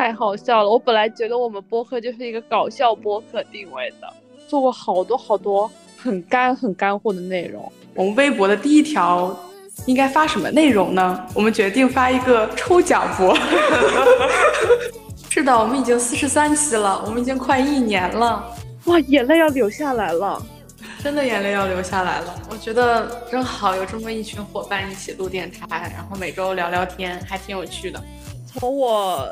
太好笑了！我本来觉得我们播客就是一个搞笑播客定位的，做过好多好多很干很干货的内容。我们微博的第一条应该发什么内容呢？我们决定发一个抽奖播。是的，我们已经四十三期了，我们已经快一年了。哇，眼泪要流下来了，真的眼泪要流下来了。我觉得真好，有这么一群伙伴一起录电台，然后每周聊聊天，还挺有趣的。从我。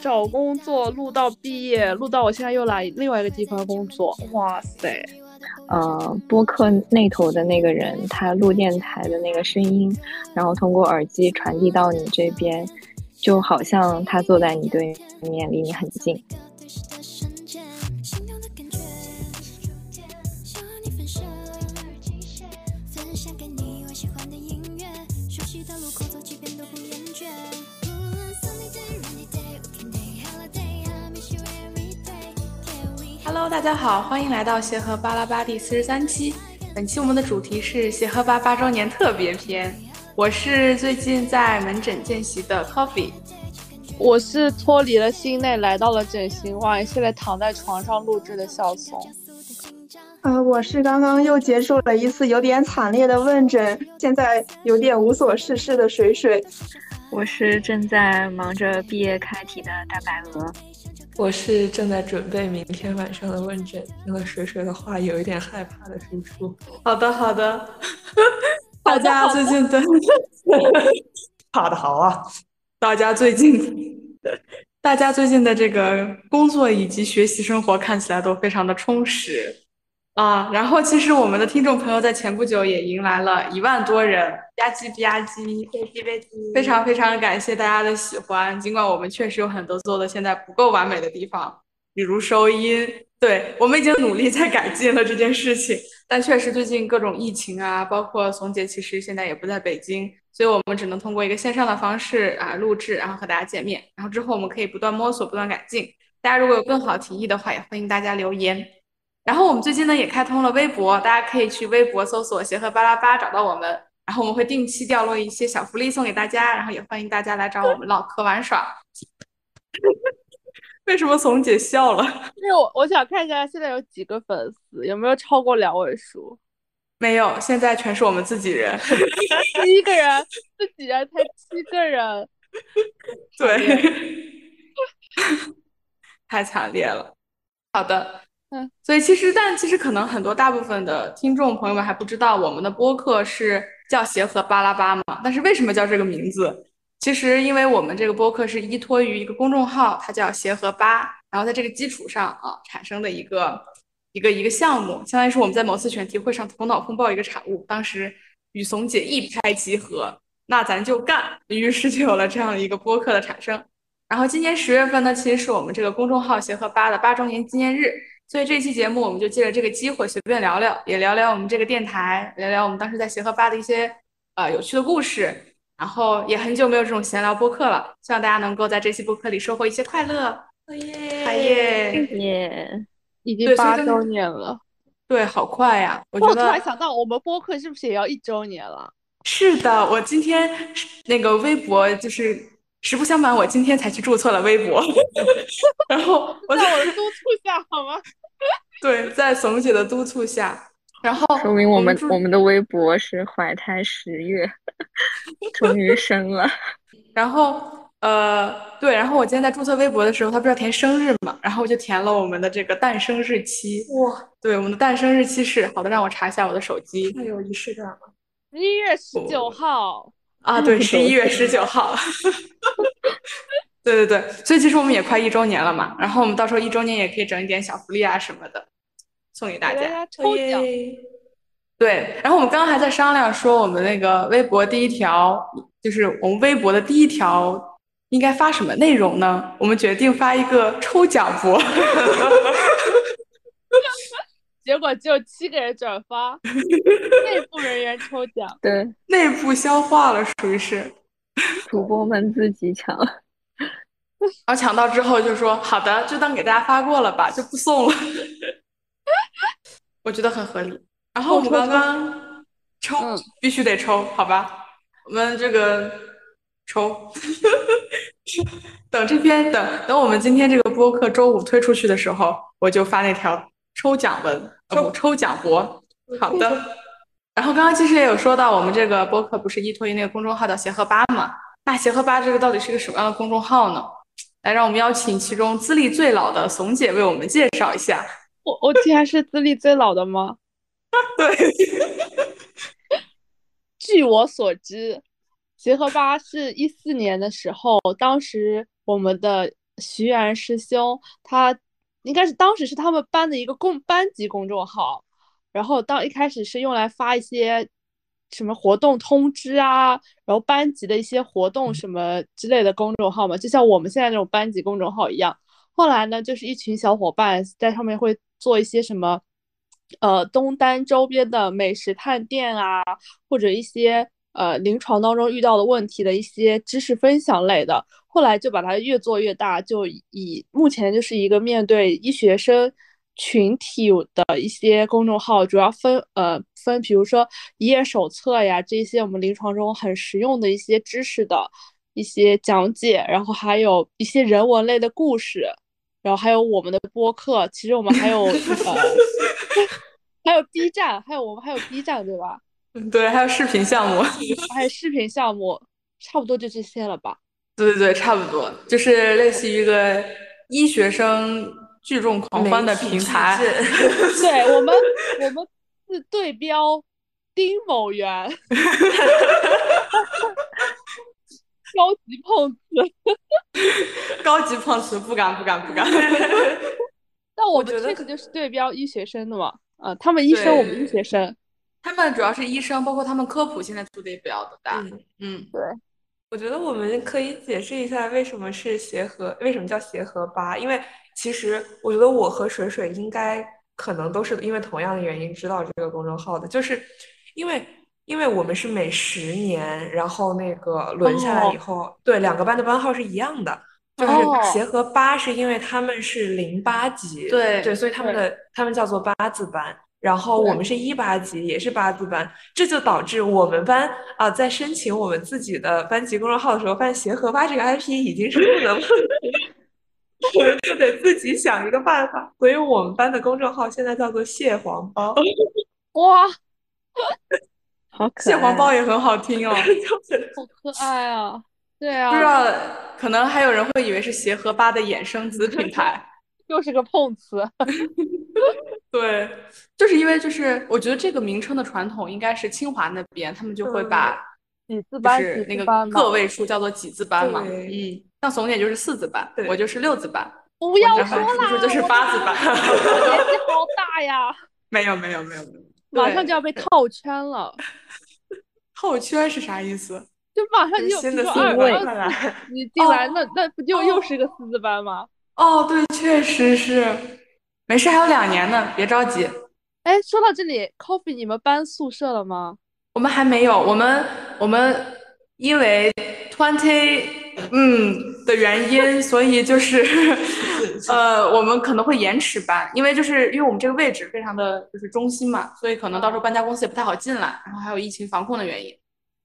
找工作录到毕业，录到我现在又来另外一个地方工作，哇塞！呃，播客那头的那个人，他录电台的那个声音，然后通过耳机传递到你这边，就好像他坐在你对面，离你很近。Hello，大家好，欢迎来到协和巴拉巴第四十三期。本期我们的主题是协和巴八周年特别篇。我是最近在门诊见习的 Coffee，我是脱离了心内来到了整形外，现在躺在床上录制的小松。呃，我是刚刚又结束了一次有点惨烈的问诊，现在有点无所事事的水水。我是正在忙着毕业开题的大白鹅。我是正在准备明天晚上的问诊，听了水水的话，有一点害怕的输出。好的，好的。大家最近的，怕的好啊！大家最近，大家最近的这个工作以及学习生活看起来都非常的充实。啊，然后其实我们的听众朋友在前不久也迎来了一万多人，吧唧吧唧，非常非常感谢大家的喜欢。尽管我们确实有很多做的现在不够完美的地方，比如收音，对我们已经努力在改进了这件事情。但确实最近各种疫情啊，包括怂姐其实现在也不在北京，所以我们只能通过一个线上的方式啊录制，然后和大家见面。然后之后我们可以不断摸索，不断改进。大家如果有更好提议的话，也欢迎大家留言。然后我们最近呢也开通了微博，大家可以去微博搜索“协和巴拉巴”找到我们，然后我们会定期掉落一些小福利送给大家，然后也欢迎大家来找我们唠嗑玩耍。为什么怂姐笑了？因 为我我想看一下现在有几个粉丝，有没有超过两位数？没有，现在全是我们自己人，七个人，自己人才七个人，对，太惨烈了。好的。嗯，所以其实，但其实可能很多大部分的听众朋友们还不知道，我们的播客是叫协和巴拉巴嘛。但是为什么叫这个名字？其实因为我们这个播客是依托于一个公众号，它叫协和巴，然后在这个基础上啊产生的一个一个一个项目，相当于是我们在某次选题会上头脑风暴一个产物。当时与怂姐一拍即合，那咱就干，于是就有了这样一个播客的产生。然后今年十月份呢，其实是我们这个公众号协和巴的八周年纪念日。所以这期节目我们就借着这个机会随便聊聊，也聊聊我们这个电台，聊聊我们当时在协和吧的一些呃有趣的故事。然后也很久没有这种闲聊播客了，希望大家能够在这期播客里收获一些快乐。耶耶耶！已经八周年了，对，好快呀！我突然想到，我们播客是不是也要一周年了？是的，我今天那个微博就是。实不相瞒，我今天才去注册了微博，然后我在我的督促下，好吗？对，在怂姐的督促下，然后说明我们我们的微博是怀胎十月，终于生了。然后呃，对，然后我今天在注册微博的时候，他不是要填生日嘛，然后我就填了我们的这个诞生日期。哇，对，我们的诞生日期是好的，让我查一下我的手机。太有仪式感了，十一月十九号。啊，对，十一月十九号，对对对，所以其实我们也快一周年了嘛，然后我们到时候一周年也可以整一点小福利啊什么的，送给大家抽奖。对，然后我们刚刚还在商量说，我们那个微博第一条，就是我们微博的第一条应该发什么内容呢？我们决定发一个抽奖博。结果只有七个人转发，内部人员抽奖，对，内部消化了，属于是主播们自己抢，然后抢到之后就说好的，就当给大家发过了吧，就不送了。我觉得很合理。然后我们刚刚抽必须得抽，好吧？我们这个抽。等这篇等等我们今天这个播客周五推出去的时候，我就发那条抽奖文，呃不抽奖博。好的。然后刚刚其实也有说到，我们这个播客不是依托于那个公众号的协和吧嘛？那协和吧这个到底是个什么样的公众号呢？来，让我们邀请其中资历最老的怂姐为我们介绍一下。我我竟然是资历最老的吗？对，据我所知，协和吧是一四年的时候，当时我们的徐然师兄，他应该是当时是他们班的一个公班级公众号，然后当一开始是用来发一些什么活动通知啊，然后班级的一些活动什么之类的公众号嘛，就像我们现在这种班级公众号一样。后来呢，就是一群小伙伴在上面会做一些什么。呃，东单周边的美食探店啊，或者一些呃临床当中遇到的问题的一些知识分享类的，后来就把它越做越大，就以目前就是一个面对医学生群体的一些公众号，主要分呃分，比如说一页手册呀这些我们临床中很实用的一些知识的一些讲解，然后还有一些人文类的故事。然后还有我们的播客，其实我们还有 呃，还有 B 站，还有我们还有 B 站，对吧？嗯，对，还有视频项目，还有视频项目，差不多就这些了吧？对对对，差不多，就是类似于一个医学生聚众狂欢的平台。对我们，我们是对标丁某元。高级碰瓷，高级碰瓷，不敢不敢不敢。但我们确实就是对标医学生的嘛，啊，他们医生，我们医学生，他们主要是医生，包括他们科普现在做的也比较的大。嗯，对，我觉得我们可以解释一下为什么是协和，为什么叫协和八？因为其实我觉得我和水水应该可能都是因为同样的原因知道这个公众号的，就是因为。因为我们是每十年，然后那个轮下来以后，对两个班的班号是一样的，就是协和八是因为他们是零八级，对对，所以他们的他们叫做八字班，然后我们是一八级，也是八字班，这就导致我们班啊在申请我们自己的班级公众号的时候，发现协和八这个 IP 已经是不能，我 们就得自己想一个办法，所以我们班的公众号现在叫做蟹黄包，哇。好可爱蟹黄包也很好听哦，好可爱啊！对啊，不知道可能还有人会以为是协和吧的衍生子品牌，又是个碰瓷。对，就是因为就是我觉得这个名称的传统应该是清华那边，他们就会把几字班是那个个位数叫做几字班嘛。嗯，像怂姐就是四字班，我就是六字班。不要说啦，叔叔就是八字班。年纪好大呀！没有没有没有没有。马上就要被套圈了，套圈是啥意思？就马上就新的四位，你进来那那不就又是个四字班吗？哦，对，确实是，没事，还有两年呢，别着急。哎，说到这里，Coffee，你们搬宿舍了吗？我们还没有，我们我们因为 twenty。嗯的原因，所以就是，呃，我们可能会延迟搬，因为就是因为我们这个位置非常的就是中心嘛，所以可能到时候搬家公司也不太好进来，然后还有疫情防控的原因，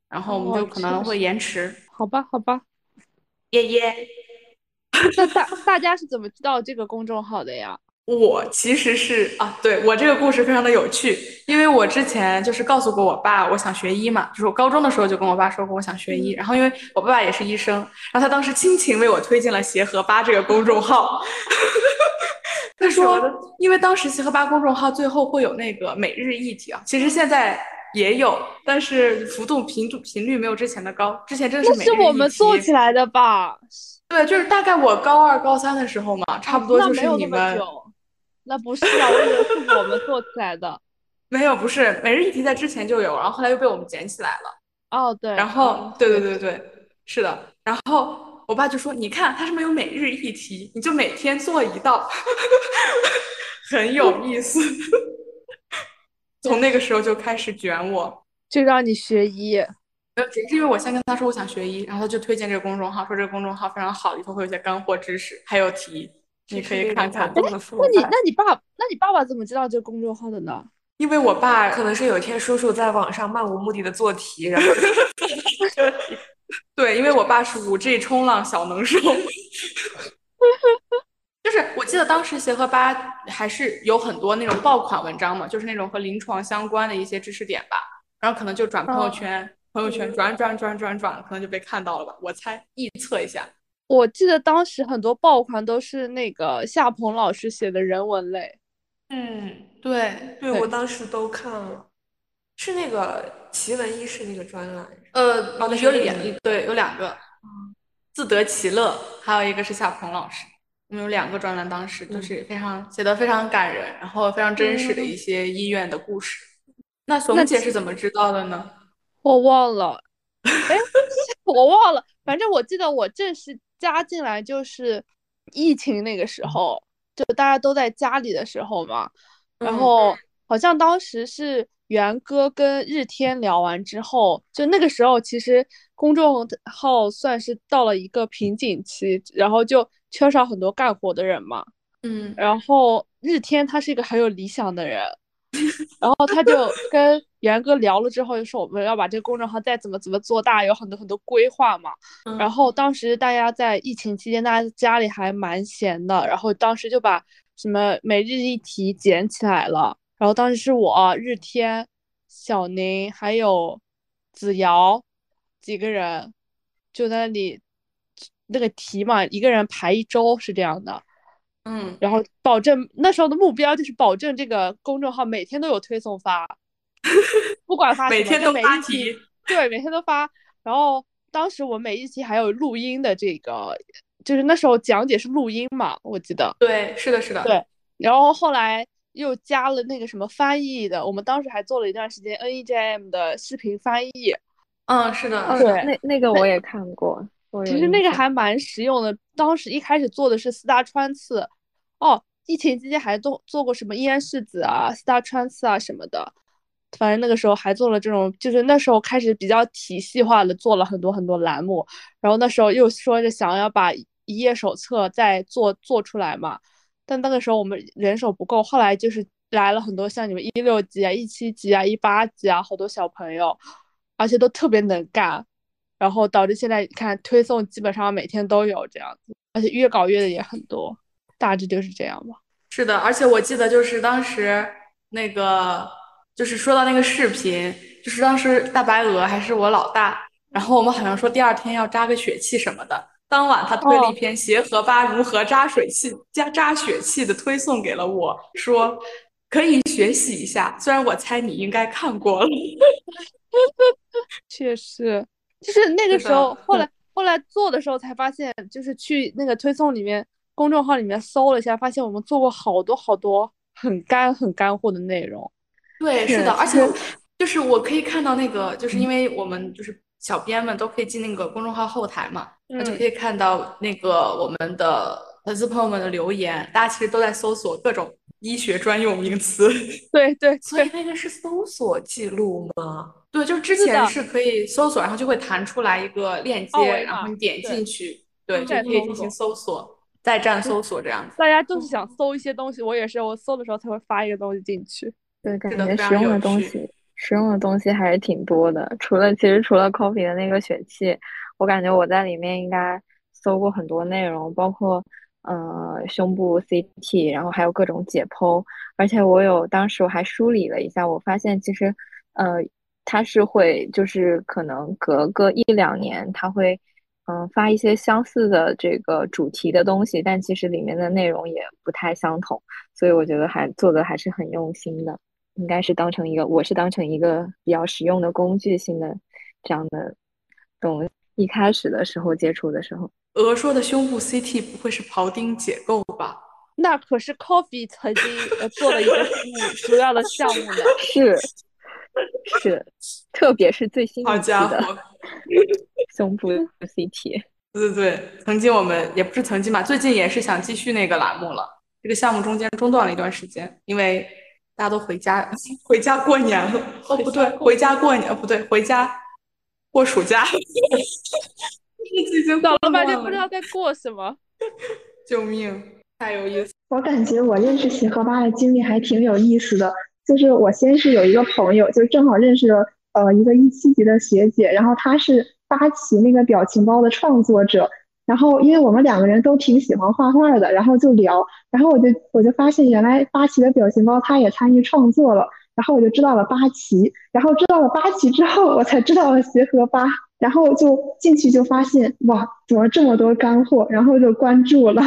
然后我们就可能会延迟。好吧，好吧，耶耶。那大大家是怎么知道这个公众号的呀？我其实是啊，对我这个故事非常的有趣，因为我之前就是告诉过我爸我想学医嘛，就是我高中的时候就跟我爸说过我想学医，然后因为我爸爸也是医生，然后他当时亲情为我推荐了协和吧这个公众号，他说因为当时协和吧公众号最后会有那个每日一题啊，其实现在也有，但是幅度频度频率没有之前的高，之前真的是每日一题。是我们做起来的吧？对，就是大概我高二高三的时候嘛，差不多就是你们。那不是啊，我以为是我们做起来的。没有，不是每日一题在之前就有，然后后来又被我们捡起来了。哦，对。然后，对对对对，是的。然后我爸就说：“你看，它上面有每日一题，你就每天做一道，很有意思。”从那个时候就开始卷我，就让你学医。呃，只是因为我先跟他说我想学医，然后他就推荐这个公众号，说这个公众号非常好，里头会有些干货知识，还有题。你可以看看。那你那你爸那你爸爸怎么知道这个公众号的呢？因为我爸可能是有一天叔叔在网上漫无目的的做题，然后 对，因为我爸是五 G 冲浪小能手。就是我记得当时协和吧还是有很多那种爆款文章嘛，就是那种和临床相关的一些知识点吧，然后可能就转朋友圈，朋友圈转转转转转，可能就被看到了吧。我猜臆测一下。我记得当时很多爆款都是那个夏鹏老师写的人文类。嗯，对对，我当时都看了，是那个奇闻异事那个专栏。呃，哦，那有两，对，有两个，自得其乐，还有一个是夏鹏老师。我们有两个专栏，当时就是非常写的非常感人，然后非常真实的一些医院的故事。那熊姐是怎么知道的呢？我忘了，哎，我忘了，反正我记得我正式加进来就是疫情那个时候，就大家都在家里的时候嘛。然后好像当时是元哥跟日天聊完之后，就那个时候其实公众号算是到了一个瓶颈期，然后就。缺少很多干活的人嘛，嗯，然后日天他是一个很有理想的人，然后他就跟严哥聊了之后，就说我们要把这个公众号再怎么怎么做大，有很多很多规划嘛。然后当时大家在疫情期间，大家家里还蛮闲的，然后当时就把什么每日一题捡起来了。然后当时是我日天、小宁还有子瑶几个人就在那里。那个题嘛，一个人排一周是这样的，嗯，然后保证那时候的目标就是保证这个公众号每天都有推送发，不管发每天都发题，对，每天都发。然后当时我每一期还有录音的这个，就是那时候讲解是录音嘛，我记得。对，是的，是的。对，然后后来又加了那个什么翻译的，我们当时还做了一段时间 NEJM 的视频翻译。嗯，是的，对，那那个我也看过。其实那个还蛮实用的。当时一开始做的是四大穿刺，哦，疫情期间还做做过什么咽拭子啊、四大穿刺啊什么的。反正那个时候还做了这种，就是那时候开始比较体系化的做了很多很多栏目。然后那时候又说着想要把一页手册再做做出来嘛，但那个时候我们人手不够。后来就是来了很多像你们一六级啊、一七级啊、一八级啊，好多小朋友，而且都特别能干。然后导致现在看推送基本上每天都有这样子，而且越搞越的也很多，大致就是这样吧。是的，而且我记得就是当时那个就是说到那个视频，就是当时大白鹅还是我老大，然后我们好像说第二天要扎个血气什么的，当晚他推了一篇协和吧如何扎水气加扎血气的推送给了我，说可以学习一下。虽然我猜你应该看过了，确实。就是那个时候，后来后来做的时候才发现，就是去那个推送里面公众号里面搜了一下，发现我们做过好多好多很干很干货的内容。对，是的，而且就是我可以看到那个，就是因为我们就是小编们都可以进那个公众号后台嘛，那就可以看到那个我们的粉丝朋友们的留言，大家其实都在搜索各种医学专用名词。对对，所以那个是搜索记录吗？对，就是之前是可以搜索，然后就会弹出来一个链接，然后你点进去，对，就可以进行搜索，在站搜索这样子。大家就是想搜一些东西，我也是，我搜的时候才会发一个东西进去。对，感觉实用的东西，实用的东西还是挺多的。除了其实除了 Coffee 的那个选器，我感觉我在里面应该搜过很多内容，包括呃胸部 CT，然后还有各种解剖，而且我有当时我还梳理了一下，我发现其实呃。他是会，就是可能隔个一两年，他会，嗯，发一些相似的这个主题的东西，但其实里面的内容也不太相同，所以我觉得还做的还是很用心的，应该是当成一个，我是当成一个比较实用的工具性的这样的东。一开始的时候接触的时候，鹅说的胸部 CT 不会是庖丁解构吧？那可是 Coffee 曾经做了一个 主要的项目呢。是。是，特别是最新一期的 胸部 CT。对对对，曾经我们也不是曾经吧，最近也是想继续那个栏目了。这个项目中间中断了一段时间，因为大家都回家 回家过年了。哦，不对，回家过年，不对，回家过暑假。已经到了半天不知道在过什么，救命！太有意思。我感觉我认识协和吧的经历还挺有意思的。就是我先是有一个朋友，就正好认识了呃一个一七级的学姐，然后她是八旗那个表情包的创作者。然后，因为我们两个人都挺喜欢画画的，然后就聊，然后我就我就发现原来八旗的表情包他也参与创作了，然后我就知道了八旗，然后知道了八旗之后，我才知道了协和八，然后就进去就发现哇，怎么这么多干货，然后就关注了。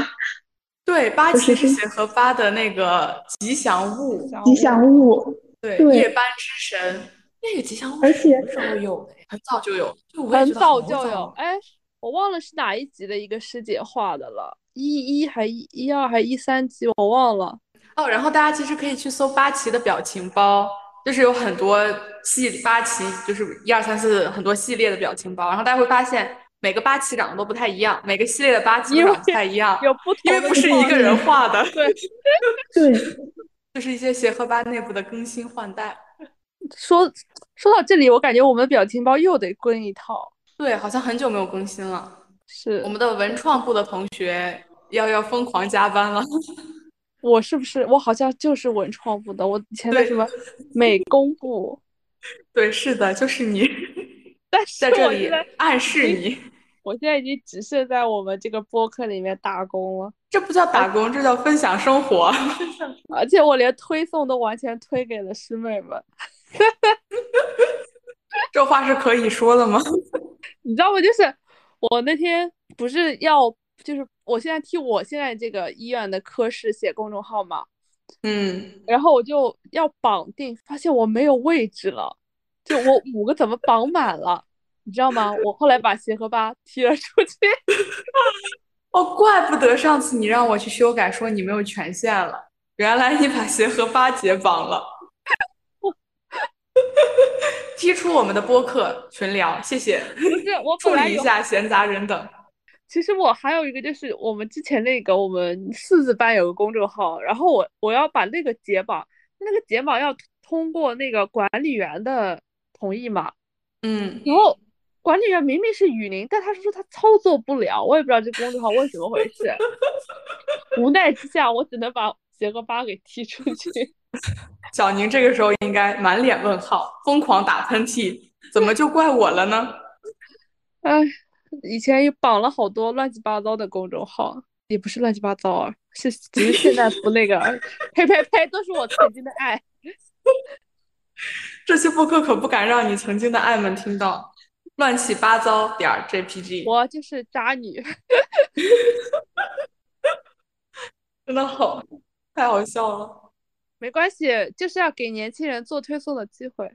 对，八 旗是协和八的那个吉祥物，吉祥物，对，对夜班之神，那个吉祥物而且什么时候有的？很早就有，就很早就有早。哎，我忘了是哪一集的一个师姐画的了，一一还一一二还一三集，我忘了。哦，然后大家其实可以去搜八旗的表情包，就是有很多系八旗，就是一二三四很多系列的表情包，然后大家会发现每个八旗长得都不太一样，每个系列的八旗长得不太一样，有不同因为不是一个人画的，对，对，就是一些协和八内部的更新换代。说说到这里，我感觉我们的表情包又得更一套。对，好像很久没有更新了。是我们的文创部的同学要要疯狂加班了。我是不是我好像就是文创部的？我以前在什么 美工部，对，是的，就是你但是在这里暗示你，我现在已经只是在我们这个播客里面打工了，这不叫打工，这叫分享生活。而且我连推送都完全推给了师妹们，这话是可以说的吗？你知道吗？就是我那天不是要，就是我现在替我现在这个医院的科室写公众号嘛，嗯，然后我就要绑定，发现我没有位置了，就我五个怎么绑满了，你知道吗？我后来把协和八踢了出去。哦，怪不得上次你让我去修改，说你没有权限了，原来你把协和八解绑了，踢出我们的播客群聊，谢谢。不是我处理一下闲杂人等。其实我还有一个就是我们之前那个我们四字班有个公众号，然后我我要把那个解绑，那个解绑要通过那个管理员的同意嘛，嗯，然后管理员明明是雨林，但他是说他操作不了，我也不知道这公众号为什么回事。无奈之下，我只能把杰哥八给踢出去。小宁这个时候应该满脸问号，疯狂打喷嚏，怎么就怪我了呢？哎，以前也绑了好多乱七八糟的公众号，也不是乱七八糟啊，是只是现在不那个。呸呸呸，都是我曾经的爱。这期播客可不敢让你曾经的爱们听到，乱七八糟点儿 JPG，我就是渣女。真的好，太好笑了。没关系，就是要给年轻人做推送的机会。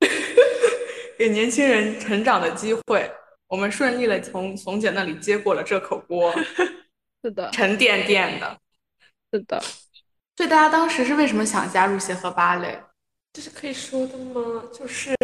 给年轻人成长的机会，我们顺利的从怂姐那里接过了这口锅，是的，沉甸甸的。是的。所以大家当时是为什么想加入协和芭蕾这是可以说的吗？就是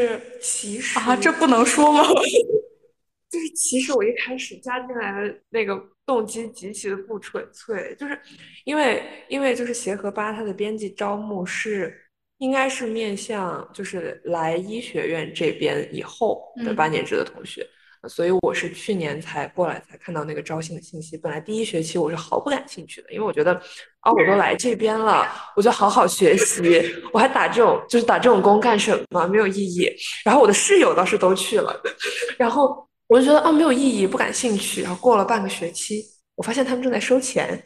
其实啊？这不能说吗？就是其实我一开始加进来的那个动机极其的不纯粹，就是因为因为就是协和八它的编辑招募是应该是面向就是来医学院这边以后的嗯八年制的同学，所以我是去年才过来才看到那个招新的信息。本来第一学期我是毫不感兴趣的，因为我觉得啊我都来这边了，我就好好学习，我还打这种就是打这种工干什么？没有意义。然后我的室友倒是都去了，然后我就觉得啊没有意义，不感兴趣。然后过了半个学期，我发现他们正在收钱，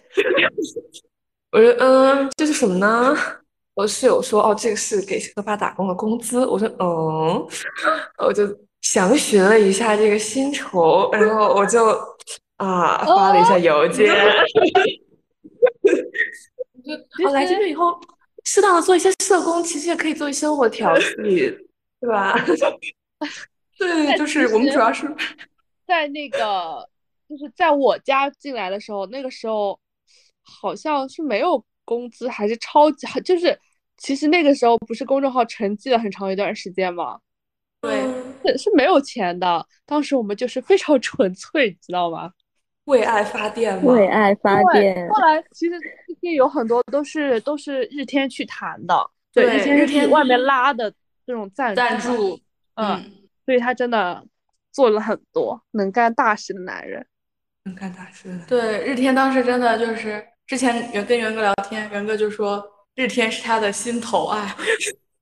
我说嗯，这是什么呢？我室友说哦，这个是给科巴打工的工资。我说嗯，我就详询了一下这个薪酬，然后我就啊发了一下邮件。我来这边以后，适当的做一些社工，其实也可以做一些生活调 剂，对吧？对，但就是我们主要是在那个就是在我家进来的时候，那个时候好像是没有工资，还是超级，就是其实那个时候不是公众号沉寂了很长一段时间吗？对是是没有钱的，当时我们就是非常 纯粹，你知道吗？为爱发电嘛。为爱发电，后来其实这些有很多都是都是日天去谈的，对，对日天是日天外面拉的这种赞赞助，嗯，嗯，所以他真的做了很多能干大事的男人。能干大事的。对，日天当时真的就是之前袁跟袁哥聊天，袁哥就说日天是他的心头爱，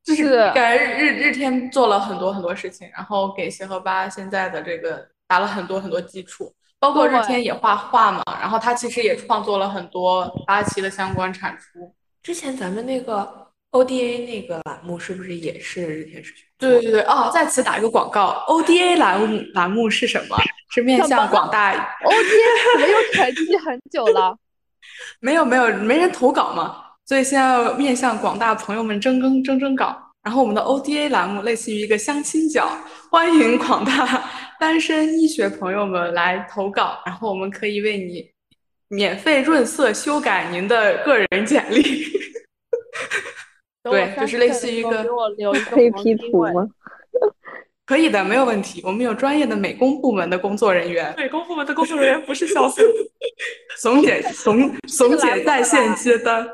就是感觉日日天做了很多很多事情，然后给协和吧现在的这个打了很多很多基础，包括日天也画画嘛，然后他其实也创作了很多八旗的相关产出。之前咱们那个 ODA 那个栏目是不是也是日天视讯？对对对哦，在此打一个广告，ODA 栏目栏目是什么？是面向广大 ODA 怎么又沉寂很久了？没有没有，没人投稿嘛，所以现在要面向广大朋友们征更征征稿。然后我们的 ODA 栏目类似于一个相亲角，欢迎广大单身医学朋友们来投稿，然后我们可以为你免费润色修改您的个人简历。对，就是类似于一个可以 P 图吗？可以的，没有问题。我们有专业的美工部门的工作人员。美工部门的工作人员不是小怂。怂姐，怂 怂姐在线接单。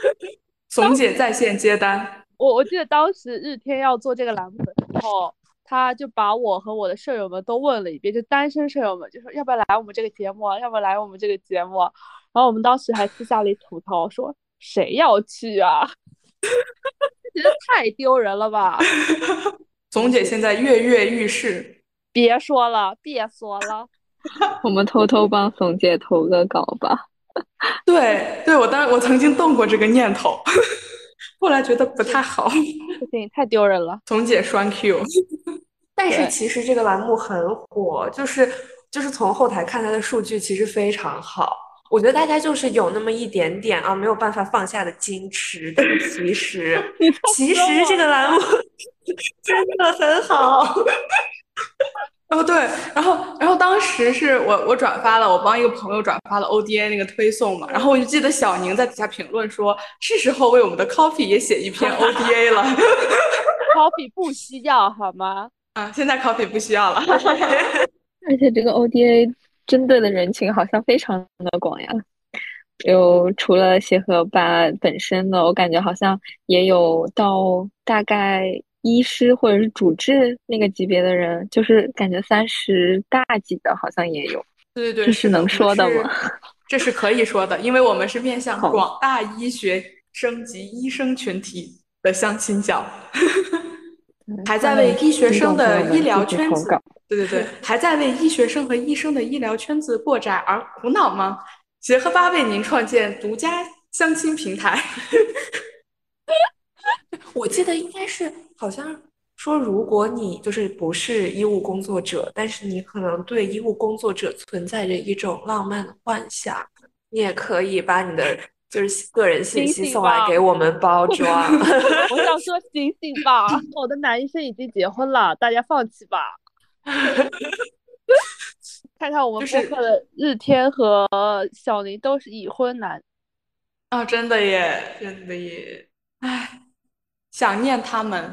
怂姐在线接单。我我记得当时日天要做这个栏目的时候，他就把我和我的舍友们都问了一遍，就单身舍友们就说要不要来我们这个节目，要不要来我们这个节目。然后我们当时还私下里吐槽说，谁要去啊？觉得太丢人了吧？总姐现在跃跃欲试，别说了，别说了，我们偷偷帮总姐投个稿吧。对，对我当我曾经动过这个念头。后来觉得不太好，不行，太丢人了。总姐双 Q，但是其实这个栏目很火，就是就是从后台看它的数据，其实非常好。我觉得大家就是有那么一点点啊，没有办法放下的矜持。但其实，其实这个栏目 真的很好。哦，对，然后，然后当时是我我转发了，我帮一个朋友转发了 ODA 那个推送嘛，然后我就记得小宁在底下评论说，是时候为我们的 Coffee 也写一篇 ODA 了。Coffee 不需要好吗？啊，现在 Coffee 不需要了。而且这个 ODA 针对的人群好像非常的广呀，有除了协和吧本身的，我感觉好像也有到大概。医师或者是主治那个级别的人，就是感觉三十大几的，好像也有。对对对，这是能说的吗？这是可以说的，因为我们是面向广大医学生及医生群体的相亲角，还在为医学生的医疗圈子，对对对，还在为医学生和医生的医疗圈子过窄而苦恼吗？协和吧为您创建独家相亲平台。我记得应该是。好像说，如果你就是不是医务工作者，但是你可能对医务工作者存在着一种浪漫的幻想，你也可以把你的就是个人信息送来给我们包装。我想说，醒醒吧，我的男医生已经结婚了，大家放弃吧。看看我们播客的日天和小林都是已婚男。啊，真的耶，真的耶，唉。想念他们，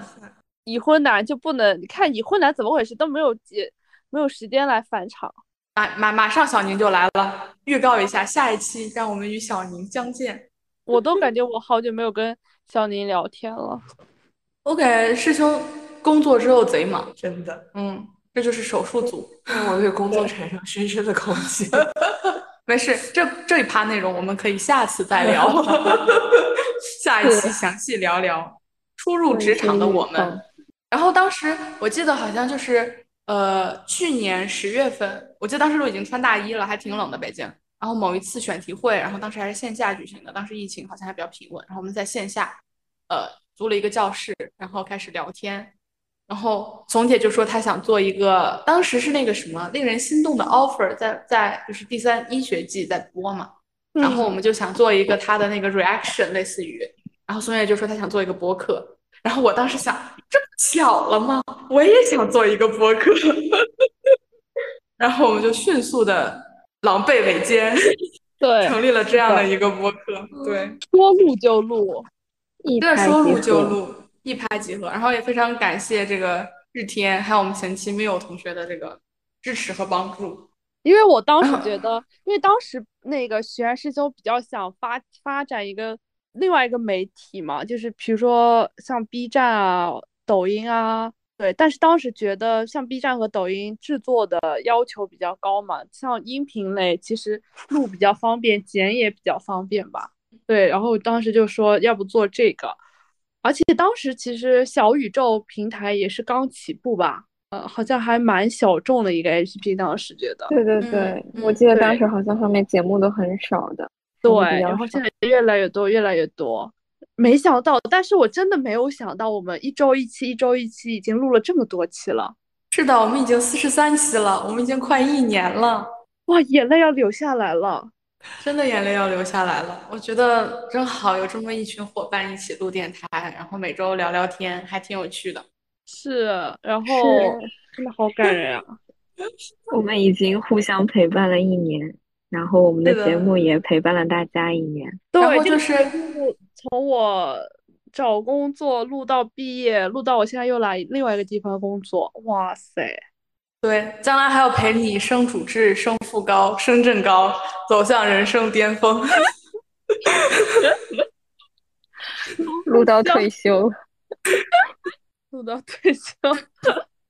已婚男就不能？你看已婚男怎么回事？都没有结，没有时间来返场。马马马上小宁就来了，预告一下，下一期让我们与小宁相见。我都感觉我好久没有跟小宁聊天了。我感觉师兄工作之后贼忙，真的。嗯，这就是手术组，让我对工作产生深深的恐惧。没事，这这一趴内容我们可以下次再聊，下一期详细聊聊。初入职场的我们，然后当时我记得好像就是呃去年十月份，我记得当时都已经穿大衣了，还挺冷的北京。然后某一次选题会，然后当时还是线下举行的，当时疫情好像还比较平稳。然后我们在线下呃租了一个教室，然后开始聊天。然后总姐就说她想做一个，当时是那个什么令人心动的 offer，在在就是第三医学季在播嘛。然后我们就想做一个她的那个 reaction，类似于。然后孙悦就说他想做一个播客，然后我当时想，这不巧了吗？我也想做一个播客，然后我们就迅速的狼狈为奸，对，成立了这样的一个播客，对，说录就录，对，说录就录，一拍即合。然后也非常感谢这个日天，还有我们前期没有同学的这个支持和帮助，因为我当时觉得，因为当时那个徐安师兄比较想发发展一个。另外一个媒体嘛，就是比如说像 B 站啊、抖音啊，对。但是当时觉得像 B 站和抖音制作的要求比较高嘛，像音频类其实录比较方便，剪也比较方便吧。对。然后当时就说要不做这个，而且当时其实小宇宙平台也是刚起步吧，呃，好像还蛮小众的一个 APP，当时觉得。对对对，我记得当时好像上面节目都很少的。对，然后现在越来越多，越来越多。没想到，但是我真的没有想到，我们一周一期，一周一期，已经录了这么多期了。是的，我们已经四十三期了，我们已经快一年了。哇，眼泪要流下来了。真的眼泪要流下来了，我觉得真好，有这么一群伙伴一起录电台，然后每周聊聊天，还挺有趣的。是，然后真的好感人啊！我们已经互相陪伴了一年，然后我们的节目也陪伴了大家一年。对，就是从我找工作录到毕业，录到我现在又来另外一个地方工作，哇塞！对，将来还要陪你升主治、升副高、升正高，走向人生巅峰 录到退休，录到退休。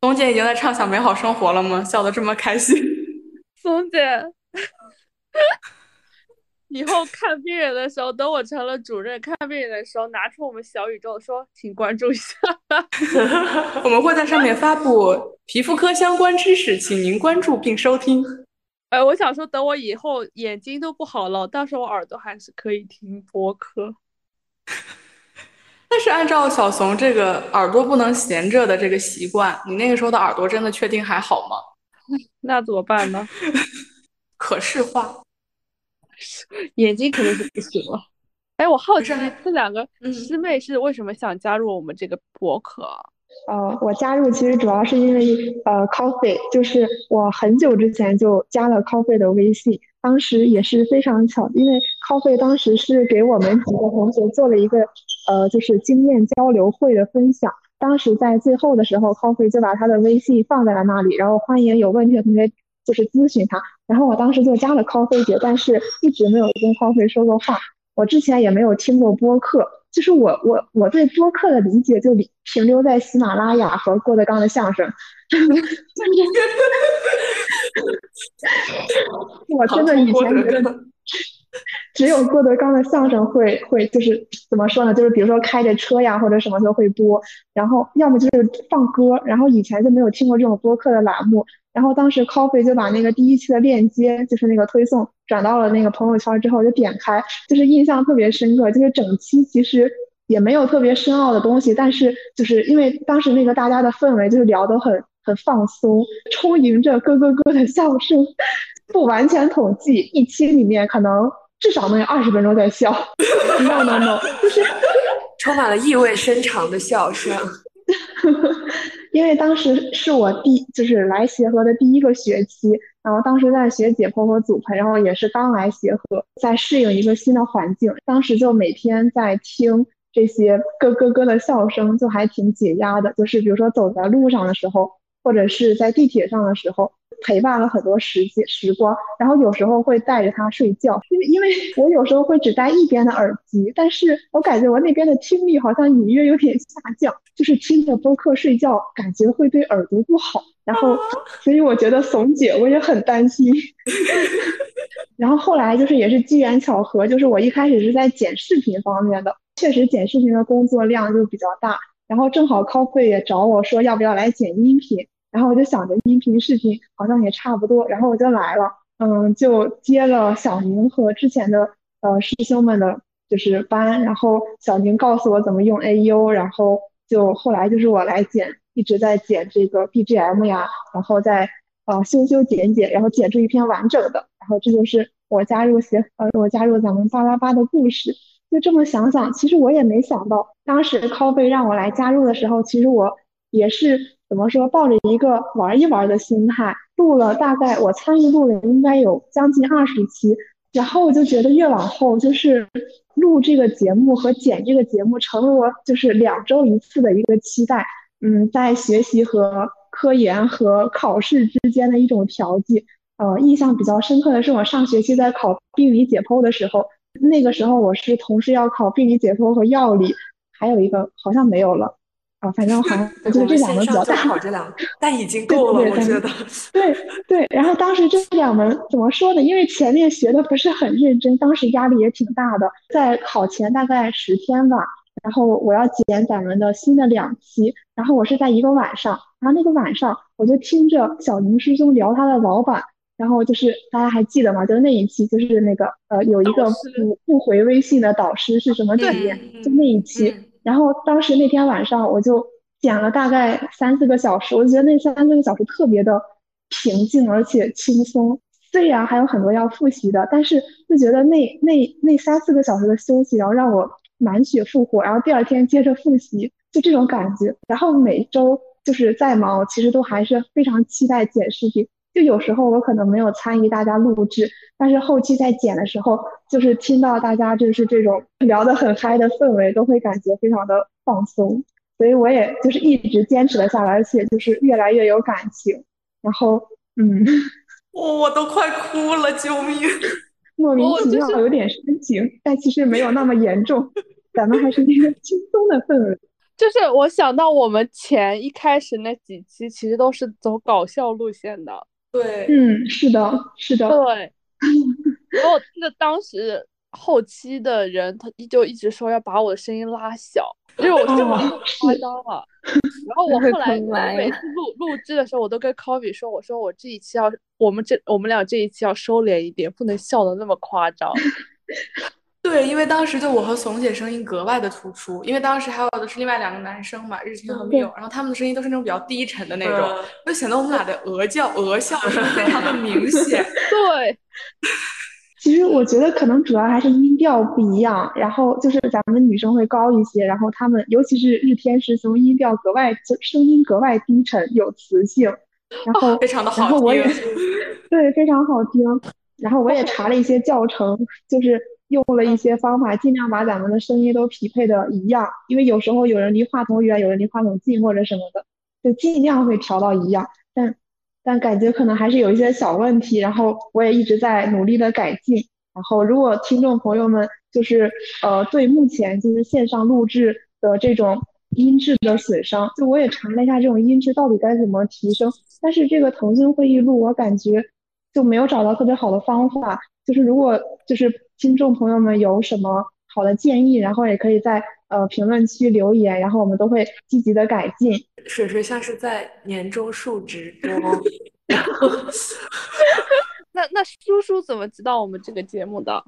松姐已经在畅想美好生活了吗？笑得这么开心，松姐。以后看病人的时候，等我成了主任，看病人的时候拿出我们小宇宙说，请关注一下。我们会在上面发布皮肤科相关知识，请您关注并收听。哎，我想说，等我以后眼睛都不好了，到时候我耳朵还是可以听播客。但是按照小怂这个耳朵不能闲着的这个习惯，你那个时候的耳朵真的确定还好吗？那怎么办呢？可视化。眼睛肯定是不行了。哎，我好奇这两个师妹是为什么想加入我们这个博客？呃，我加入其实主要是因为呃，Coffee，就是我很久之前就加了 Coffee 的微信，当时也是非常巧，因为 Coffee 当时是给我们几个同学做了一个呃，就是经验交流会的分享。当时在最后的时候，Coffee 就把他的微信放在了那里，然后欢迎有问题的同学。就是咨询他，然后我当时就加了 Coffee 姐，但是一直没有跟 Coffee 说过话。我之前也没有听过播客，就是我我我对播客的理解就停留在喜马拉雅和郭德纲的相声。我真的以前觉得 只有郭德纲的相声会会就是怎么说呢？就是比如说开着车呀或者什么时候会播，然后要么就是放歌，然后以前就没有听过这种播客的栏目。然后当时 Coffee 就把那个第一期的链接，就是那个推送转到了那个朋友圈之后，就点开，就是印象特别深刻。就是整期其实也没有特别深奥的东西，但是就是因为当时那个大家的氛围就是聊得很很放松，充盈着咯咯咯的笑声。不完全统计，一期里面可能至少能有二十分钟在笑。No No No，就是充满了意味深长的笑声。因为当时是我第就是来协和的第一个学期，然后当时在学解剖和组培，然后也是刚来协和，在适应一个新的环境，当时就每天在听这些咯咯咯的笑声，就还挺解压的。就是比如说走在路上的时候，或者是在地铁上的时候。陪伴了很多时间时光，然后有时候会带着他睡觉，因为因为我有时候会只戴一边的耳机，但是我感觉我那边的听力好像隐约有点下降，就是听着播客睡觉，感觉会对耳朵不好。然后，所以我觉得怂姐我也很担心。然后后来就是也是机缘巧合，就是我一开始是在剪视频方面的，确实剪视频的工作量就比较大，然后正好 Coffee 也找我说要不要来剪音频。然后我就想着音频视频好像也差不多，然后我就来了，嗯，就接了小宁和之前的呃师兄们的就是班，然后小宁告诉我怎么用 AU，然后就后来就是我来剪，一直在剪这个 BGM 呀，然后再呃修修剪剪，然后剪出一篇完整的，然后这就是我加入协呃我加入咱们八八八的故事。就这么想想，其实我也没想到，当时 Coffee 让我来加入的时候，其实我也是。怎么说？抱着一个玩一玩的心态录了，大概我参与录了应该有将近二十期，然后我就觉得越往后就是录这个节目和剪这个节目成了我就是两周一次的一个期待。嗯，在学习和科研和考试之间的一种调剂。呃，印象比较深刻的是我上学期在考病理解剖的时候，那个时候我是同时要考病理解剖和药理，还有一个好像没有了。啊，反正好像 我觉得这两门比较大，考这两，但已经 够了，我觉得。对对，然后当时这两门怎么说呢？因为前面学的不是很认真，当时压力也挺大的。在考前大概十天吧，然后我要剪咱们的新的两期，然后我是在一个晚上，然后那个晚上我就听着小宁师兄聊他的老板，然后就是大家还记得吗？就是那一期，就是那个呃有一个不不回微信的导师是什么体验，就那一期。然后当时那天晚上我就剪了大概三四个小时，我就觉得那三四个小时特别的平静而且轻松。虽然还有很多要复习的，但是就觉得那那那三四个小时的休息，然后让我满血复活，然后第二天接着复习，就这种感觉。然后每周就是再忙，其实都还是非常期待剪视频。就有时候我可能没有参与大家录制，但是后期在剪的时候，就是听到大家就是这种聊得很嗨的氛围，都会感觉非常的放松。所以我也就是一直坚持了下来，而且就是越来越有感情。然后，嗯。我我都快哭了，救命！莫名其妙有点深情，但其实没有那么严重。咱们还是一个轻松的氛围。就是我想到我们前一开始那几期，其实都是走搞笑路线的。对，嗯，是的，是的。对。然后我记得当时后期的人，他就一直说要把我的声音拉小。因为我这么夸张了，然后我后来每次录录制的时候，我都跟 Coffee 说：“我说我这一期要我们这我们俩这一期要收敛一点，不能笑的那么夸张。”对，因为当时就我和怂姐声音格外的突出，因为当时还有的是另外两个男生嘛，日天和密友，然后他们的声音都是那种比较低沉的那种，就显得我们俩的鹅叫鹅笑声非常的明显。对。其实我觉得可能主要还是音调不一样，然后就是咱们女生会高一些，然后他们尤其是日天师兄音调格外声音格外低沉有磁性，然后非常的好听。然后我也 对非常好听。然后我也查了一些教程，就是用了一些方法，尽量把咱们的声音都匹配的一样，因为有时候有人离话筒远，有人离话筒近或者什么的，就尽量会调到一样，但。但感觉可能还是有一些小问题，然后我也一直在努力的改进。然后如果听众朋友们就是呃对目前就是线上录制的这种音质的损伤，就我也查了一下这种音质到底该怎么提升，但是这个腾讯会议录我感觉就没有找到特别好的方法。就是如果就是听众朋友们有什么好的建议，然后也可以在呃评论区留言，然后我们都会积极的改进。水水像是在年终述职中，那那叔叔怎么知道我们这个节目的？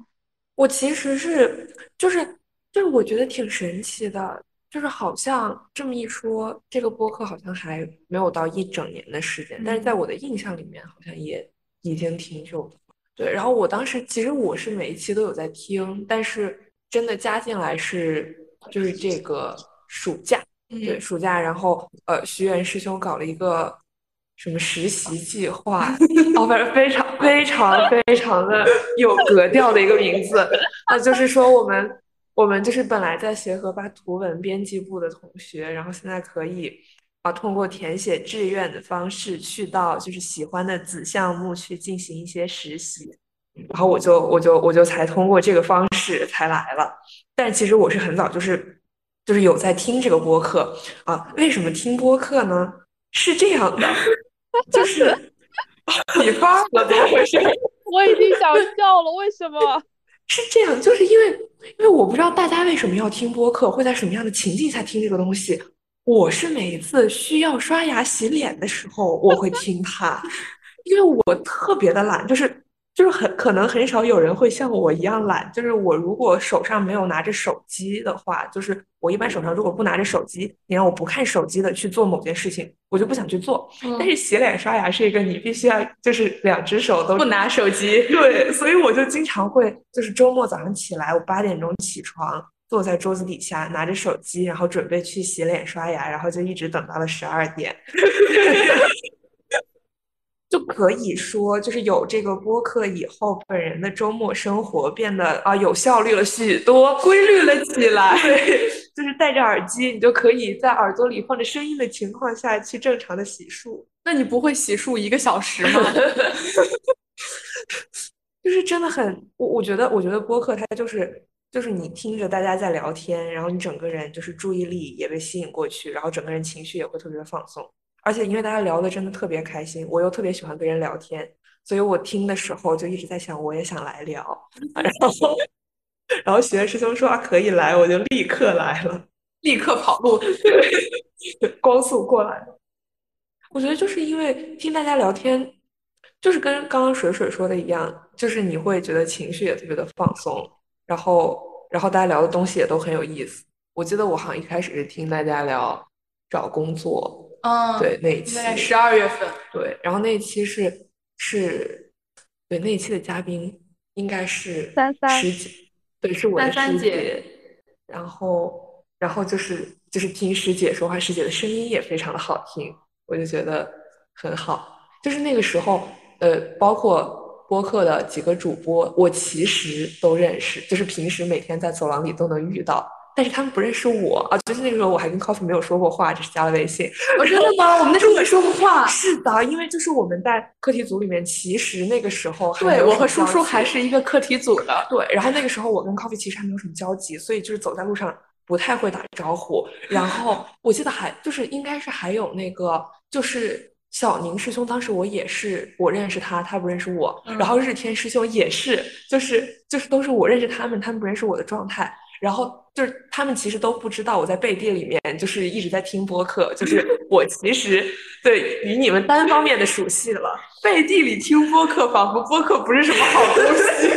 我其实是就是就是我觉得挺神奇的，就是好像这么一说，这个播客好像还没有到一整年的时间，但是在我的印象里面，好像也已经挺久了。对，然后我当时其实我是每一期都有在听，但是真的加进来是就是这个暑假。对，暑假，然后呃，徐元师兄搞了一个什么实习计划，哦，反正非常非常非常的有格调的一个名字。那就是说，我们我们就是本来在协和吧图文编辑部的同学，然后现在可以啊通过填写志愿的方式去到就是喜欢的子项目去进行一些实习。然后我就我就我就才通过这个方式才来了。但其实我是很早就是。就是有在听这个播客啊？为什么听播客呢？是这样的，就 是你发了怎么回事？我已经想笑了，为什么？是这样，就是因为因为我不知道大家为什么要听播客，会在什么样的情境下听这个东西。我是每一次需要刷牙洗脸的时候，我会听它，因为我特别的懒，就是。就是很可能很少有人会像我一样懒。就是我如果手上没有拿着手机的话，就是我一般手上如果不拿着手机，你让我不看手机的去做某件事情，我就不想去做。但是洗脸刷牙是一个你必须要就是两只手都不拿手机，对，所以我就经常会就是周末早上起来，我八点钟起床，坐在桌子底下拿着手机，然后准备去洗脸刷牙，然后就一直等到了十二点。就可以说，就是有这个播客以后，本人的周末生活变得啊有效率了许多，规律了起来。对，就是戴着耳机，你就可以在耳朵里放着声音的情况下去正常的洗漱。那你不会洗漱一个小时吗？就是真的很，我我觉得，我觉得播客它就是就是你听着大家在聊天，然后你整个人就是注意力也被吸引过去，然后整个人情绪也会特别的放松。而且因为大家聊的真的特别开心，我又特别喜欢跟人聊天，所以我听的时候就一直在想，我也想来聊。然后，然后许愿师兄说啊可以来，我就立刻来了，立刻跑路，光速过来。我觉得就是因为听大家聊天，就是跟刚刚水水说的一样，就是你会觉得情绪也特别的放松，然后然后大家聊的东西也都很有意思。我记得我好像一开始是听大家聊找工作，嗯，对那一期十二月份，对，然后那一期是是，对那一期的嘉宾应该是三三师姐，对，是我的三三姐师姐，然后然后就是就是听师姐说话，师姐的声音也非常的好听，我就觉得很好。就是那个时候，呃，包括播客的几个主播，我其实都认识，就是平时每天在走廊里都能遇到，但是他们不认识我啊。就是那个时候我还跟 Coffee 没有说过话，只是加了微信。哦，真的吗？我们那时候没说过话。是的，因为就是我们在课题组里面，其实那个时候对，我和叔叔还是一个课题组的。对，然后那个时候我跟 Coffee 其实还没有什么交集，所以就是走在路上不太会打招呼。然后我记得还就是应该是还有那个就是小宁师兄，当时我也是我认识他，他不认识我。嗯然后日天师兄也是，就是就是都是我认识他们，他们不认识我的状态。然后就是他们其实都不知道我在背地里面就是一直在听播客，就是 我其实对与你们单方面的熟悉了。背地里听播客，仿佛播客不是什么好东西。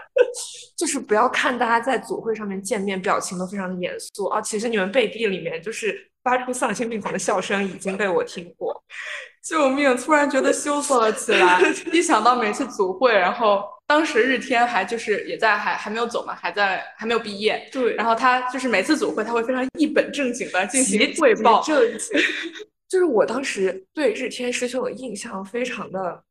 就是不要看大家在组会上面见面，表情都非常的严肃啊，其实你们背地里面就是发出丧心病狂的笑声，已经被我听过。救命！突然觉得羞涩了起来，一想到每次组会，然后当时日天还就是也在还还没有走嘛，还在还没有毕业，对然后他就是每次组会他会非常一本正经的进行汇报，正经。就是我当时对日天师兄的印象非常的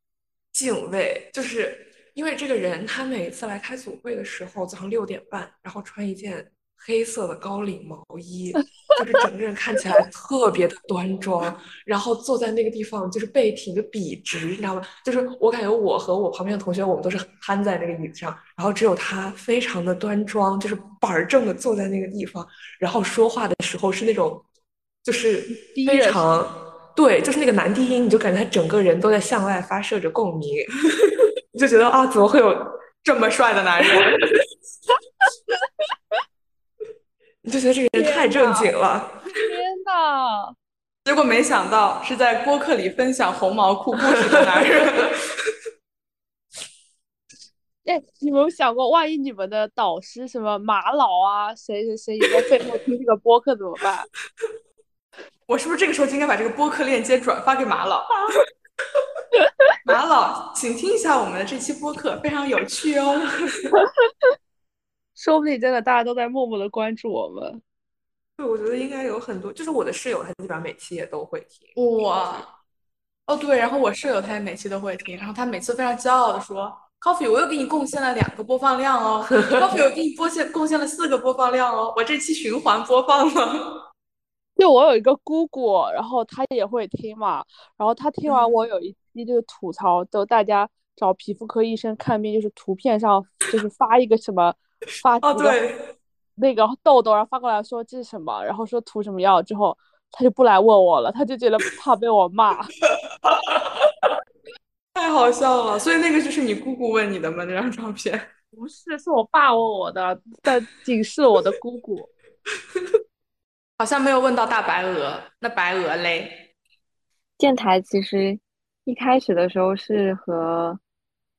敬畏，就是因为这个人他每次来开组会的时候，早上六点半，然后穿一件黑色的高领毛衣，就是整个人看起来特别的端庄，然后坐在那个地方就是背挺的笔直，你知道吗？就是我感觉我和我旁边的同学，我们都是瘫在那个椅子上，然后只有他非常的端庄，就是板儿正的坐在那个地方，然后说话的时候是那种就是非常。对，就是那个男低音，你就感觉他整个人都在向外发射着共鸣，你 就觉得啊，怎么会有这么帅的男人，你就觉得这个人太正经了。天呐，结果没想到是在播客里分享红毛裤故事的男人。哎，你有没有想过，万一你们的导师什么马老啊，谁谁谁也在背后听这个播客怎么办？我是不是这个时候就应该把这个播客链接转发给马老？马老，请听一下我们的这期播客，非常有趣哦。说不定真的大家都在默默的关注我们。对，我觉得应该有很多，就是我的室友，他基本上每期也都会听。哇，哦对，然后我室友他也每期都会听，然后他每次非常骄傲的说：“Coffee，我又给你贡献了两个播放量哦，Coffee，我给你播献贡献了四个播放量哦，我这期循环播放了。”就我有一个姑姑，然后她也会听嘛，然后她听完嗯我有一期就是吐槽，都大家找皮肤科医生看病，就是图片上就是发一个什么发哦，几个对，那个痘痘，然后发过来说这是什么，然后说涂什么药之后，他就不来问我了，他就觉得怕被我骂。太好笑了。所以那个就是你姑姑问你的吗？那张照片？不是，是我爸问我的，但仅是我的姑姑。好像没有问到大白鹅。那白鹅嘞？电台其实一开始的时候是和，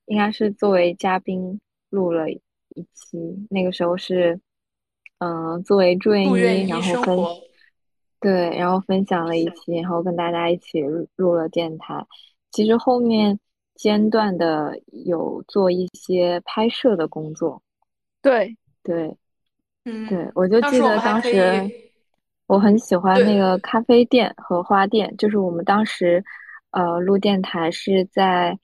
应该是作为嘉宾录了一期，那个时候是，嗯、作为住院医，然后分，对，然后分享了一期，然后跟大家一起入入了电台。其实后面间断的有做一些拍摄的工作，对，对，嗯，对，我就记得当时我很喜欢那个咖啡店和花店，就是我们当时呃录电台是在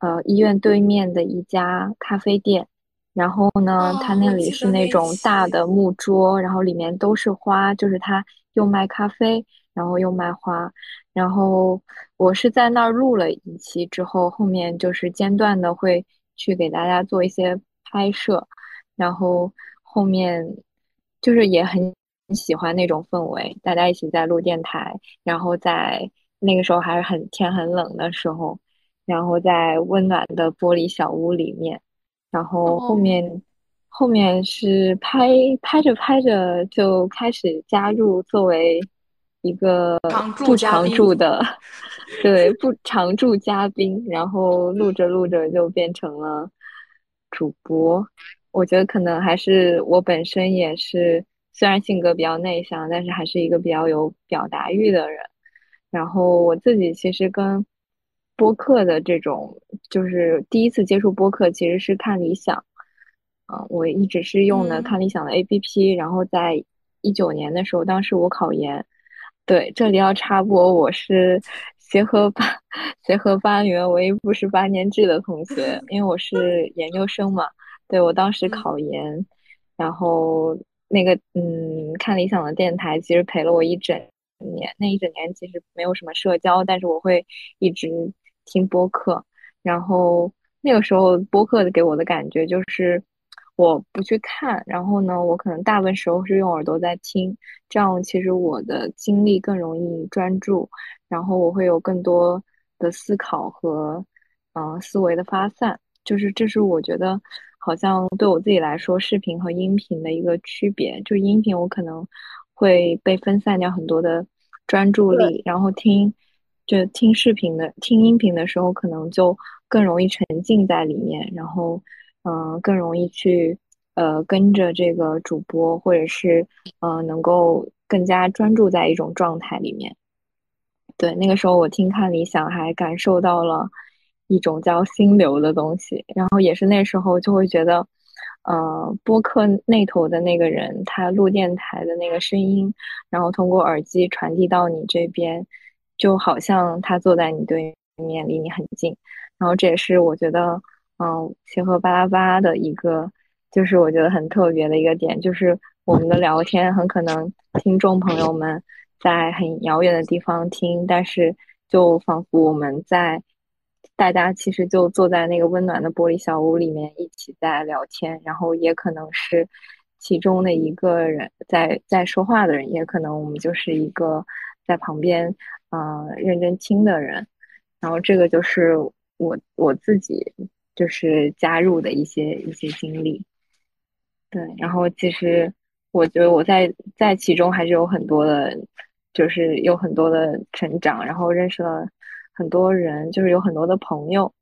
呃医院对面的一家咖啡店，然后呢，它哦我那里是那种大的。木桌，然后里面都是花，就是它又卖咖啡，然后又卖花，然后我是在那儿录了一期之后，后面就是间断的会去给大家做一些拍摄，然后后面就是也很喜欢那种氛围，大家一起在录电台，然后在那个时候还是很天很冷的时候，然后在温暖的玻璃小屋里面，然后后哦面后面是拍拍着拍着就开始加入作为一个不常驻的，对不常驻嘉宾，然后录着录着就变成了主播。我觉得可能还是我本身也是，虽然性格比较内向，但是还是一个比较有表达欲的人。然后我自己其实跟播客的这种，就是第一次接触播客其实是看理想。嗯，我一直是用的看理想的 APP，然后在一九年的时候，当时我考研，对，这里要插播，我是协和八 协和八里面唯一不是八年制的同学，因为我是研究生嘛。对我当时考研，然后那个嗯，看理想的电台其实陪了我一整年，那一整年其实没有什么社交，但是我会一直听播客，然后那个时候播客给我的感觉就是。我不去看，然后呢，我可能大部分时候是用耳朵在听，这样其实我的精力更容易专注，然后我会有更多的思考和嗯思维的发散，就是这是我觉得好像对我自己来说，视频和音频的一个区别，就音频我可能会被分散掉很多的专注力，然后听就听视频的听音频的时候，可能就更容易沉浸在里面，然后。嗯，更容易去呃跟着这个主播，或者是呃能够更加专注在一种状态里面。对，那个时候我听看理想，还感受到了一种叫心流的东西。然后也是那时候就会觉得，呃，播客那头的那个人，他录电台的那个声音，然后通过耳机传递到你这边，就好像他坐在你对面，离你很近。然后这也是我觉得。嗯，协和巴拉巴的一个，就是我觉得很特别的一个点，就是我们的聊天很可能听众朋友们在很遥远的地方听，但是就仿佛我们在大家其实就坐在那个温暖的玻璃小屋里面一起在聊天，然后也可能是其中的一个人在在说话的人，也可能我们就是一个在旁边嗯认真听的人，然后这个就是我我自己。就是加入的一些一些经历，对，然后其实我觉得我在在其中还是有很多的，就是有很多的成长，然后认识了很多人，就是有很多的朋友，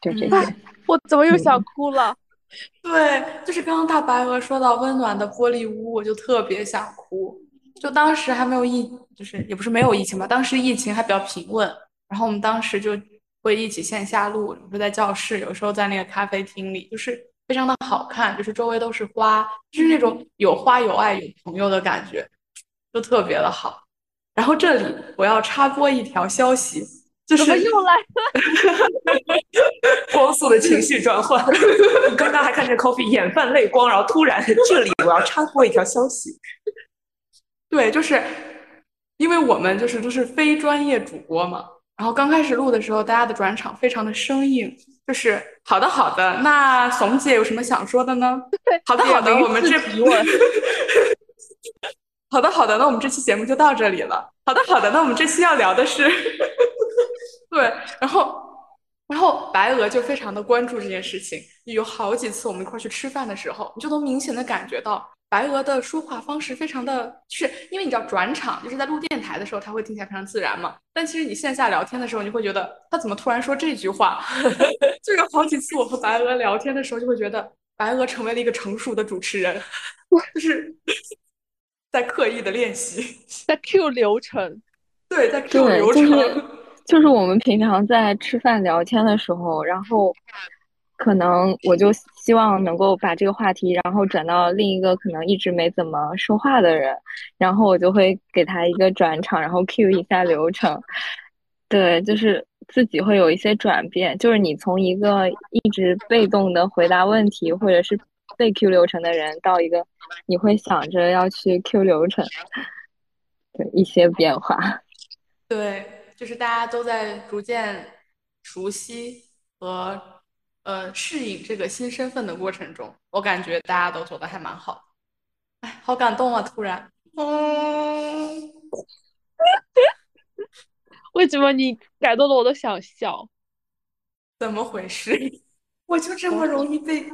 就这些。我怎么又想哭了？对，就是刚刚大白鹅说到温暖的玻璃屋，我就特别想哭。就当时还没有疫，就是也不是没有疫情吧，当时疫情还比较平稳，然后我们当时就。会一起线下录，有时候在教室，有时候在那个咖啡厅里，就是非常的好看，就是周围都是花，就是那种有花有爱有朋友的感觉，就特别的好。然后这里我要插播一条消息，就是又来了，光速的情绪转换。刚刚还看见 Coffee 眼泛泪光，然后突然这里我要插播一条消息，对，就是因为我们就是都是非专业主播嘛。然后刚开始录的时候，大家的转场非常的生硬，就是好的好的，那怂姐有什么想说的呢？好的好的，我们这 好的好的，那我们这期节目就到这里了。好的好的，那我们这期要聊的是，对，然后然后白鹅就非常的关注这件事情，有好几次我们一块去吃饭的时候，你就能明显的感觉到。白鹅的说话方式非常的，就是因为你知道转场，就是在录电台的时候，他会听起来非常自然嘛。但其实你线下聊天的时候，你会觉得他怎么突然说这句话？就有好几次我和白鹅聊天的时候，就会觉得白鹅成为了一个成熟的主持人，就是在刻意的练习，在 Q 流程，对，在 Q 流程，就是我们平常在吃饭聊天的时候，然后。可能我就希望能够把这个话题，然后转到另一个可能一直没怎么说话的人，然后我就会给他一个转场，然后 Q 一下流程。对，就是自己会有一些转变，就是你从一个一直被动的回答问题或者是被 Q 流程的人，到一个你会想着要去 Q 流程，对一些变化。对，就是大家都在逐渐熟悉和。呃，适应这个新身份的过程中，我感觉大家都做的还蛮好。哎，好感动啊！突然，嗯，为什么你感动的我都想笑？怎么回事？我就这么容易被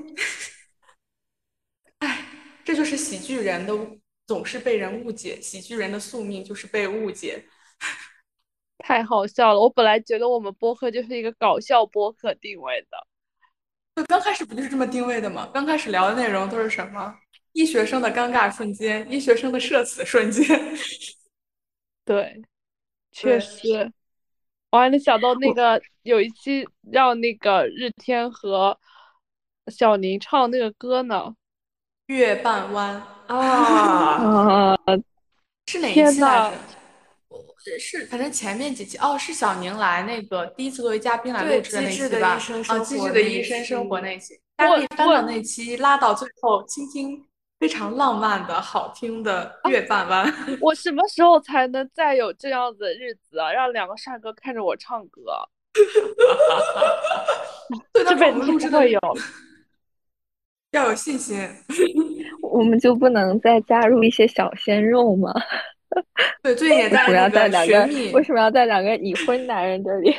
哎这就是喜剧人的总是被人误解，喜剧人的宿命就是被误解。太好笑了！我本来觉得我们播客就是一个搞笑播客定位的，就刚开始不就是这么定位的吗？刚开始聊的内容都是什么？医学生的尴尬瞬间，医学生的社死瞬间。对，确实，我还能想到那个有一期让那个日天和小宁唱那个歌呢，月半弯 啊，是哪一期来着？是，反正前面几期哦，是小宁来那个第一次作为嘉宾来录制的那期吧？啊，机智的医生生活那期，大家翻到那期，拉到最后，倾听非常浪漫的好听的月半弯。我什么时候才能再有这样子的日子啊？让两个帅哥看着我唱歌。这辈子不会有，要有信心。我们就不能再加入一些小鲜肉吗？对，最近也在那个。为什么要在两个已婚男人这里？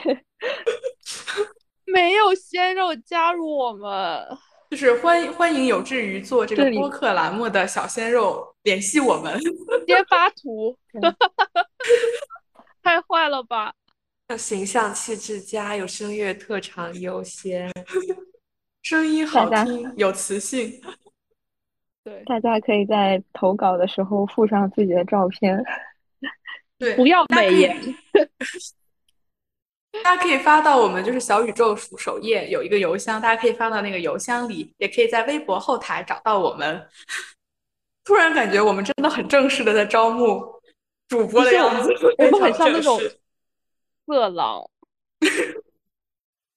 没有鲜肉加入我们，就是欢欢迎有志于做这个播客栏目的小鲜肉联系我们，先发图。太坏了吧！要形象气质佳，有声乐特长优先，声音好听，有磁性。对，大家可以在投稿的时候附上自己的照片。对，不要美颜。大家可以发到我们就是小宇宙首页有一个邮箱，大家可以发到那个邮箱里，也可以在微博后台找到我们。突然感觉我们真的很正式的在招募主播的样子，我们很像那种色狼。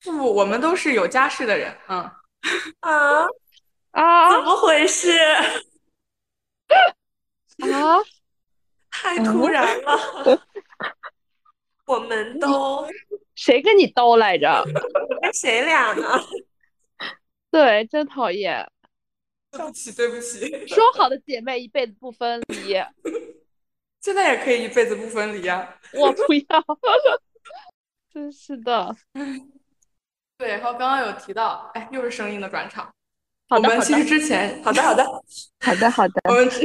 不，我们都是有家室的人。嗯啊。啊！怎么回事？啊！太突然了！我们 都谁跟你兜来着？跟谁俩呢？对，真讨厌！对不起，对不起。说好的姐妹一辈子不分离，现在也可以一辈子不分离啊！我不要！真是的。对，然后刚刚有提到，哎，又是声音的转场。我们其实之前，好的好的。好的 好的，我们之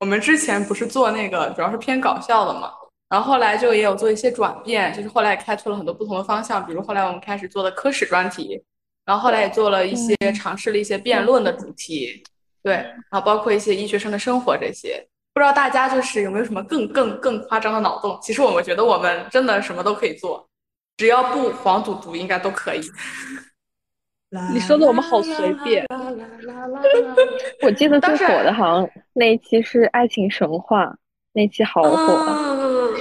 我们之前不是做那个主要是偏搞笑的嘛，然后后来就也有做一些转变，就是后来开拓了很多不同的方向，比如后来我们开始做的科室专题，然后后来也做了一些尝试了一些辩论的主题，对，然后包括一些医学生的生活这些，不知道大家就是有没有什么更更更夸张的脑洞？其实我们觉得我们真的什么都可以做。只要不黄赌毒，应该都可以。你说的我们好随便。我记得最火的好像那一期是《爱情神话》，那期好火。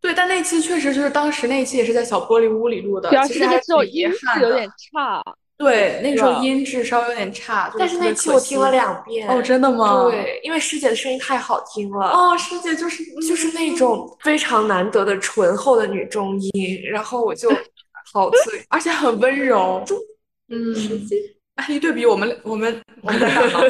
对，但那期确实就是当时那期也是在小玻璃屋里录的，其实还是有音质有点差。对，那个时候音质稍微有点差，但是那期我听了两遍。哦，真的吗？对，因为师姐的声音太好听了。哦，师姐就是就是那种非常难得的醇厚的女中音，然后我就 好醉，而且很温柔。嗯，哎，一对比我们我们我们在干嘛？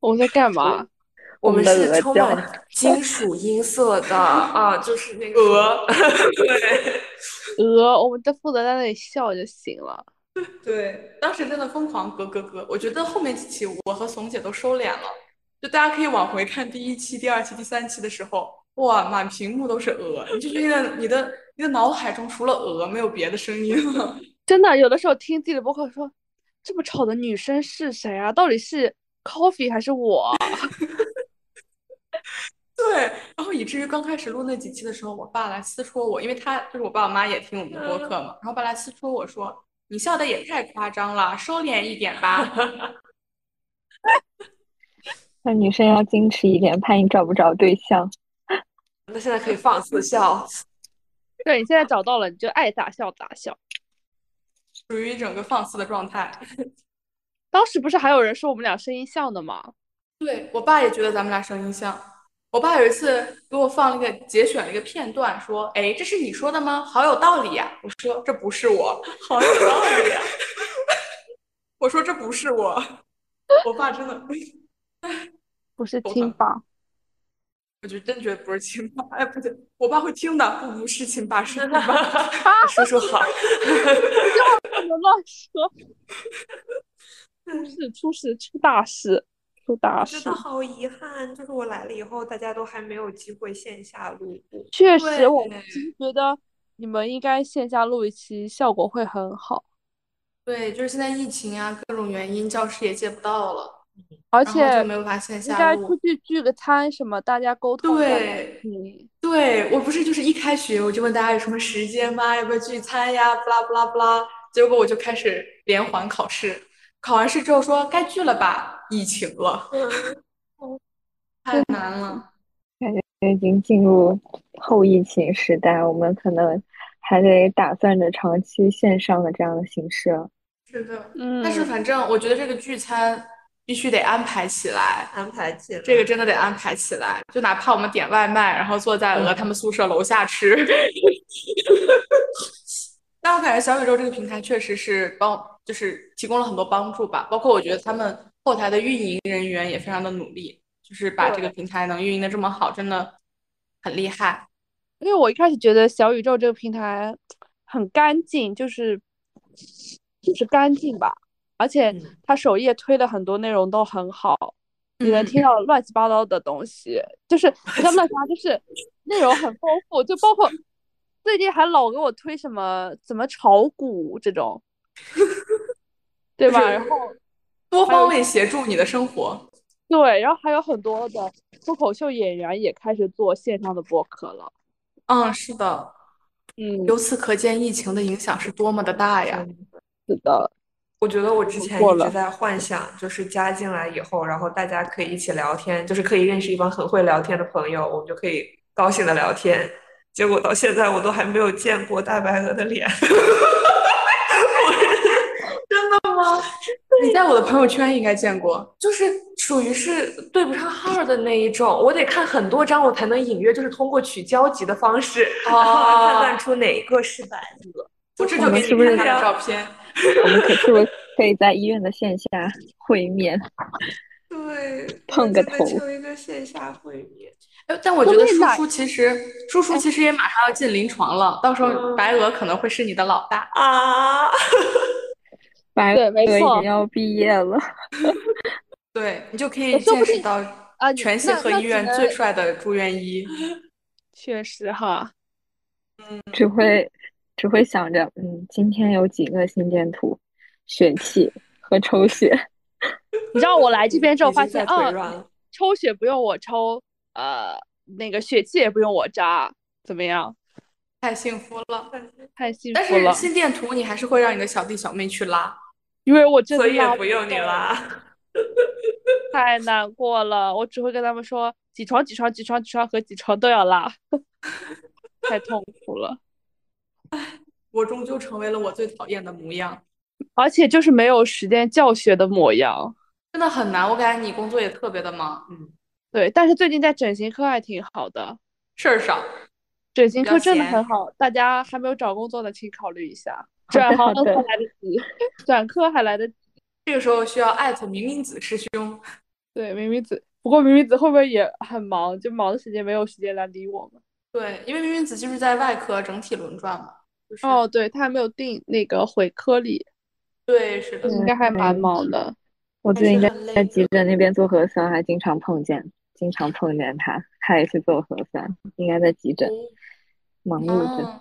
我们在干嘛？我们是充满金属音色的啊，就是那个鹅，对，鹅，我们就负责在那里笑就行了。对，当时真的疯狂咯咯咯。我觉得后面几期我和怂姐都收敛了，就大家可以往回看第一期、第二期、第三期的时候，哇，满屏幕都是鹅，你就觉得 你的你的脑海中除了鹅没有别的声音了。真的，有的时候听自己的播客说，这么吵的女生是谁啊？到底是 Coffee 还是我？对，然后以至于刚开始录那几期的时候，我爸来私戳我，因为他就是我爸我妈也听我们的播客嘛，然后爸来私戳我说。你笑的也太夸张了，收敛一点吧。那女生要矜持一点，怕你找不着对象。那现在可以放肆笑。对你现在找到了，你就爱咋笑咋笑，属于一整个放肆的状态。当时不是还有人说我们俩声音像的吗？对我爸也觉得咱们俩声音像。我爸有一次给我放了一个节选了一个片段，说：“哎，这是你说的吗？好有道理呀！”我说：“这不是我，好有道理呀！”我说：“这不是我。”我爸真的，不是亲爸。我就真觉得不是亲爸。哎，不对，我爸会听的。不，不是亲爸，是亲爸。叔叔好。不要乱说。出事出事出大事出大事我觉得。好遗憾，就是我来了以后，大家都还没有机会线下录过。确实，我其实觉得你们应该线下录一期，效果会很好。对，就是现在疫情啊，各种原因，教室也借不到了，而且就没有法线应下录该出。去聚个餐什么，大家沟通的。对嗯，对，我不是就是一开学我就问大家有什么时间吗？要不要聚餐呀？不啦不啦不啦，结果我就开始连环考试，考完试之后说该聚了吧，疫情了，太难了。感觉已经进入后疫情时代，我们可能还得打算着长期线上的这样的形式。是的，嗯。但是反正我觉得这个聚餐必须得安排起来，安排起来，这个真的得安排起来，就哪怕我们点外卖，然后坐在鹅他们宿舍楼下吃。但我感觉小宇宙这个平台确实是帮，就是提供了很多帮助吧，包括我觉得他们后台的运营人员也非常的努力，就是把这个平台能运营的这么好，真的很厉害。因为我一开始觉得小宇宙这个平台很干净，就是就是干净吧，而且嗯。它首页推的很多内容都很好，你能嗯。听到乱七八糟的东西，就是 不叫乱七八糟，就是内容很丰富，就包括最近还老给我推什么怎么炒股这种，对吧？然后多方位协助你的生活。对，然后还有很多的脱口秀演员也开始做线上的播客了，嗯，是的，嗯，由此可见疫情的影响是多么的大呀。是的，我觉得我之前一直在幻想，就是加进来以后，然后大家可以一起聊天，就是可以认识一帮很会聊天的朋友，我们就可以高兴的聊天。结果到现在我都还没有见过大白鹅的脸。你在我的朋友圈应该见过，就是属于是对不上号的那一种，我得看很多张，我才能隐约就是通过取交集的方式，然后来判断出哪一个是白鹅。我这就给你我们是不是看他的照片。我们可是不是可以在医院的线下会面？对，碰个头一个线下会面。哎，但我觉得叔叔其实，叔叔其实也马上要进临床了，到时候白鹅可能会是你的老大。啊，白对没鹅已错经要毕业了，对你就可以见识到啊全协和医院最帅的住院医。确实哈，嗯只会只会想着，嗯，今天有几个心电图、血气和抽血。你知道我来这边之后发现，啊，抽血不用我抽，呃，那个血气也不用我扎，怎么样？太幸福了，太幸福了，是心电图你还是会让你的小弟小妹去拉。因为我真的所以也不用你动拉。太难过了，我只会跟他们说几床几床几床几床和几床都要拉，太痛苦了，我终究成为了我最讨厌的模样，而且就是没有时间教学的模样。真的很难。我感觉你工作也特别的忙，嗯，对，但是最近在整形科还挺好的，事儿少。整形科真的很好，大家还没有找工作的，请考虑一下，转行好的还来得及，转科还来得及。这个时候需要艾特明明子师兄。对，明明子，不过明明子会不会也很忙？就忙的时间没有时间来理我们。对，因为明明子就是在外科整体轮转嘛。就是、哦，对，他还没有定那个回科里，对，是的。应该还蛮忙的。我最近在在急诊那边做核酸，还经常碰见，经常碰见他，他也去做核酸，应该在急诊忙碌着。哦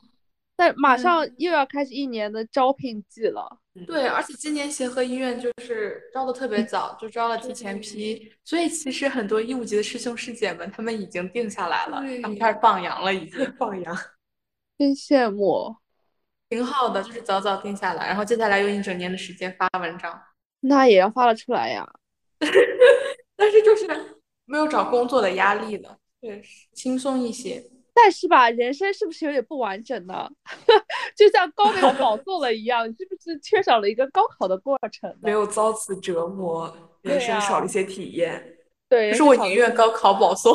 但马上嗯又要开始一年的招聘季了，对，而且今年协和医院就是招的特别早，就招了提前批，所以其实很多一五级的师兄师姐们他们已经定下来了，他们开始放羊了，已经放羊。真羡慕。挺好的，就是早早定下来，然后接下来用一整年的时间发文章，那也要发得出来呀。但是就是没有找工作的压力了，对，轻松一些。但是吧，人生是不是有点不完整呢？就像高考保送了一样，你是不是缺少了一个高考的过程？没有遭此折磨，人生少了一些体验。对，可是我宁愿高考保送。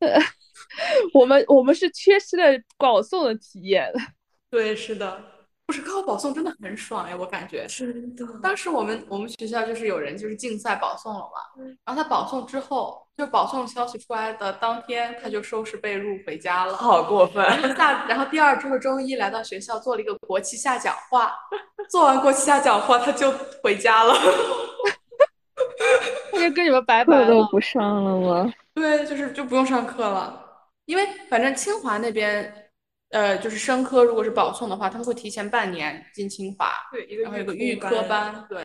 我们我们是缺失了保送的体验。对，是的，不是高考保送真的很爽哎，我感觉。真的，当时我们我们学校就是有人就是竞赛保送了嘛，然后他保送之后，就保送消息出来的当天，他就收拾被褥回家了。好过分。然后下，然后第二周的周一来到学校做了一个国旗下讲话，做完国旗下讲话他就回家了。是跟你们拜拜课都了。不上了吗？对，就是就不用上课了，因为反正清华那边，呃，就是生科如果是保送的话，他们会提前半年进清华，对，一个然后有个预预科班，对，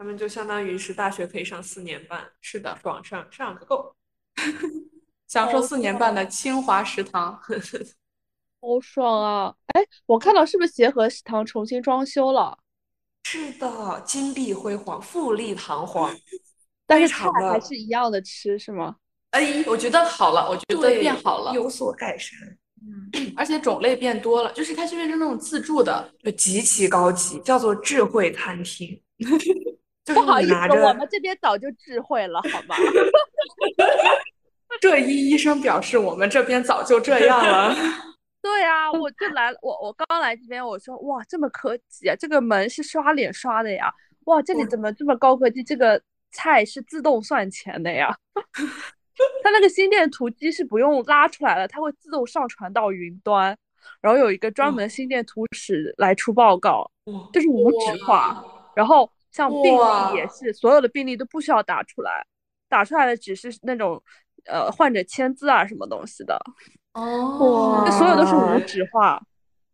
他们就相当于是大学可以上四年半，是的，爽上上个够。享受四年半的清华食堂。好爽啊！哎，我看到是不是协和食堂重新装修了？是的，金碧辉煌，富丽堂皇，但是菜还是一样的吃，是吗？哎，我觉得好了，我觉得对变好了，有所改善，嗯而且种类变多了，就是它这边是那种自助的，就极其高级，叫做智慧餐厅。就不好意思，我们这边早就智慧了，好吗？这一医生表示我们这边早就这样了。对啊，我就来了，我我刚来这边，我说哇，这么科技啊，这个门是刷脸刷的呀，哇，这里怎么这么高科技？这个菜是自动算钱的呀，它那个心电图机是不用拉出来了，它会自动上传到云端，然后有一个专门心电图室来出报告，哇就是无纸化，然后像病哇历也是，所有的病历都不需要打出来，打出来的只是那种呃患者签字啊什么东西的，哦那所有都是无纸化。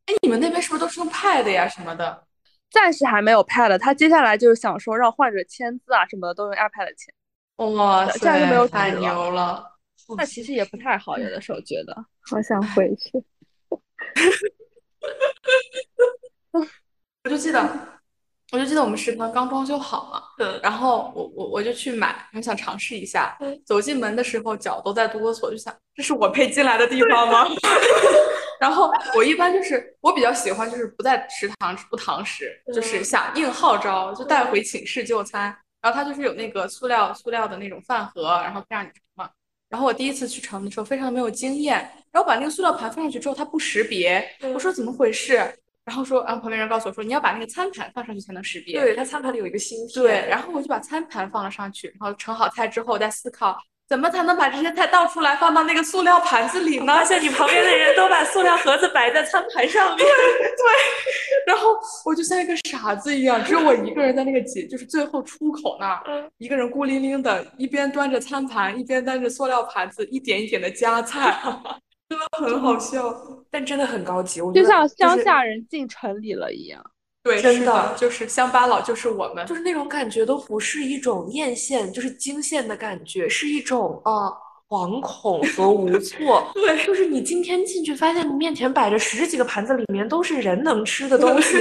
哎，你们那边是不是都是用 Pad 呀什么的？暂时还没有 Pad，他接下来就是想说让患者签字啊什么的都用 iPad 签，哇这样就没有太牛了！那其实也不太好，有的时候觉得。好想回去。我就记得，我就记得我们食堂刚装修好嘛，嗯然后我我我就去买，我想尝试一下。走进门的时候脚都在哆嗦，就想这是我配进来的地方吗？然后我一般就是我比较喜欢就是不在食堂不堂食，就是响应号召就带回寝室就餐。然后它就是有那个塑料塑料的那种饭盒，然后让你盛嘛。然后我第一次去盛的时候非常的没有经验，然后把那个塑料盘放上去之后它不识别，我说怎么回事？然后说，然后旁边人告诉我说，你要把那个餐盘放上去才能识别。对，它餐盘里有一个芯片，对，然后我就把餐盘放了上去，然后盛好菜之后，我再思考怎么才能把这些菜倒出来放到那个塑料盘子里呢？发现你旁边的人都把塑料盒子摆在餐盘上面，对然后我就像一个傻子一样，只有我一个人在那个挤，就是最后出口那儿，嗯一个人孤零零的，一边端着餐盘，一边端着塑料盘子，一点一点的夹菜，真的很好笑。但真的很高级，我觉得就像乡下人进城里了一样。对，真的是的，就是乡巴佬，就是我们。就是那种感觉都不是一种艳羡，就是惊羡的感觉，是一种呃惶恐和无措。对就是你今天进去发现你面前摆着十几个盘子，里面都是人能吃的东西，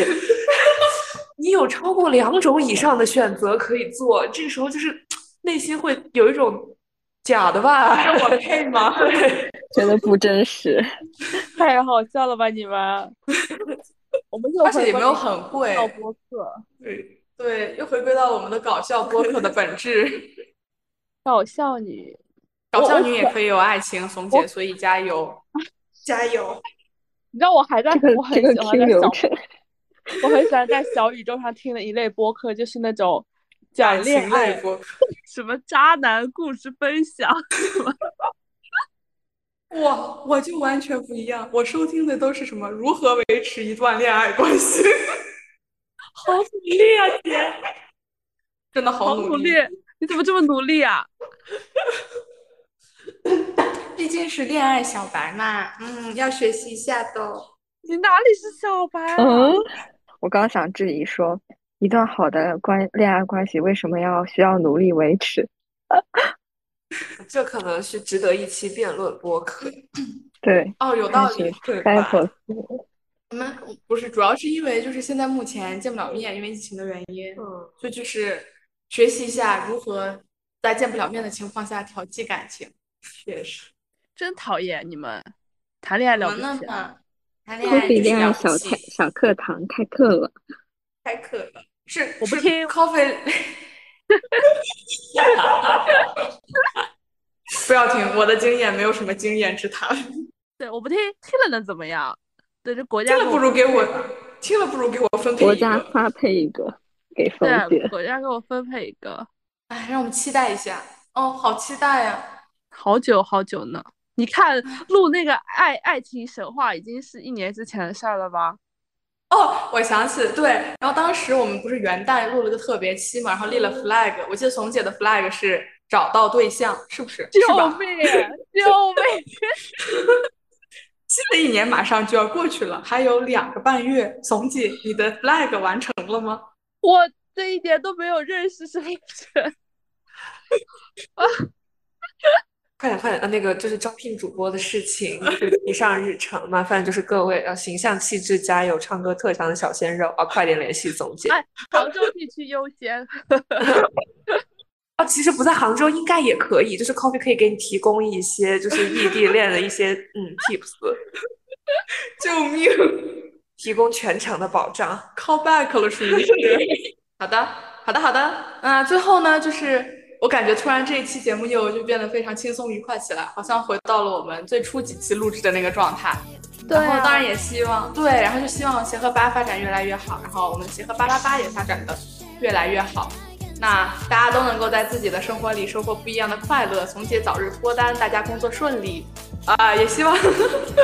你有超过两种以上的选择可以做，这个时候就是内心会有一种假的吧？是我配吗？对，觉得不真实。太好笑了吧你们！我们又而且也没有很贵。到播客，对对，又回归到我们的搞笑播客的本质。搞笑女。搞笑女也可以有爱情，怂姐，所以加油，加油！你知道我还在这个我很喜欢在小我很喜欢在小宇宙上听的一类播客，就是那种讲恋爱播客，什么渣男故事分享，我，我就完全不一样，我收听的都是什么如何维持一段恋爱关系，好努力啊姐，真的好努好努力！你怎么这么努力啊？毕竟是恋爱小白嘛，嗯，要学习一下的。你哪里是小白啊？嗯，我刚想质疑说，一段好的关恋爱关系为什么要需要努力维持？这可能是值得一期辩论播客。对，哦，有道理始，对吧？我们不是，主要是因为就是现在目前见不了面，因为疫情的原因，嗯，所以就是学习一下如何在见不了面的情况下调剂感情。确实。真讨厌你们，谈恋爱了我们不起啊！呢？谈恋爱就是恋爱了不起小开小课堂开课了，开课了，是是我不听 coffee，不要听，我的经验没有什么经验之谈，对，我不听，听了能怎么样？对，这国家听了不如给我，听了不如给我分配国一个。家发配一个给冯姐对啊，。国家给我分配一个，哎，让我们期待一下。哦，好期待呀！好久好久呢。你看录那个爱爱情神话已经是一年之前的事儿了吧？哦，我想起对，然后当时我们不是元旦录了个特别期嘛，然后立了 flag，我记得怂姐的 flag 是找到对象，是不是？救？命！救命！新的一年马上就要过去了，还有两个半月，怂姐，你的 flag 完成了吗？我这一点都没有认识什么人。快点快点，呃，那个就是招聘主播的事情 就提上日程，麻烦就是各位要形象气质加有唱歌特长的小鲜肉啊，快点联系总监。哎，杭州地区优先。啊，其实不在杭州应该也可以，就是 Coffee 可以给你提供一些就是异地恋的一些嗯 tips，救命提供全程的保障。，call back 了，属于是。好的，好的，好的。那最后呢，就是我感觉突然这一期节目又就变得非常轻松愉快起来，好像回到了我们最初几期录制的那个状态。对啊然后当然也希望对，然后就希望协和八发展越来越好，然后我们协和八八八也发展的越来越好。那大家都能够在自己的生活里收获不一样的快乐，从姐早日脱单，大家工作顺利啊、也希望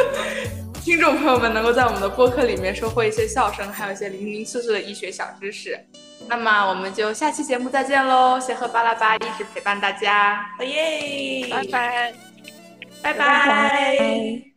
听众朋友们能够在我们的播客里面收获一些笑声，还有一些零零碎碎的医学小知识。那么我们就下期节目再见喽！协和巴拉巴一直陪伴大家，耶，拜拜。拜拜拜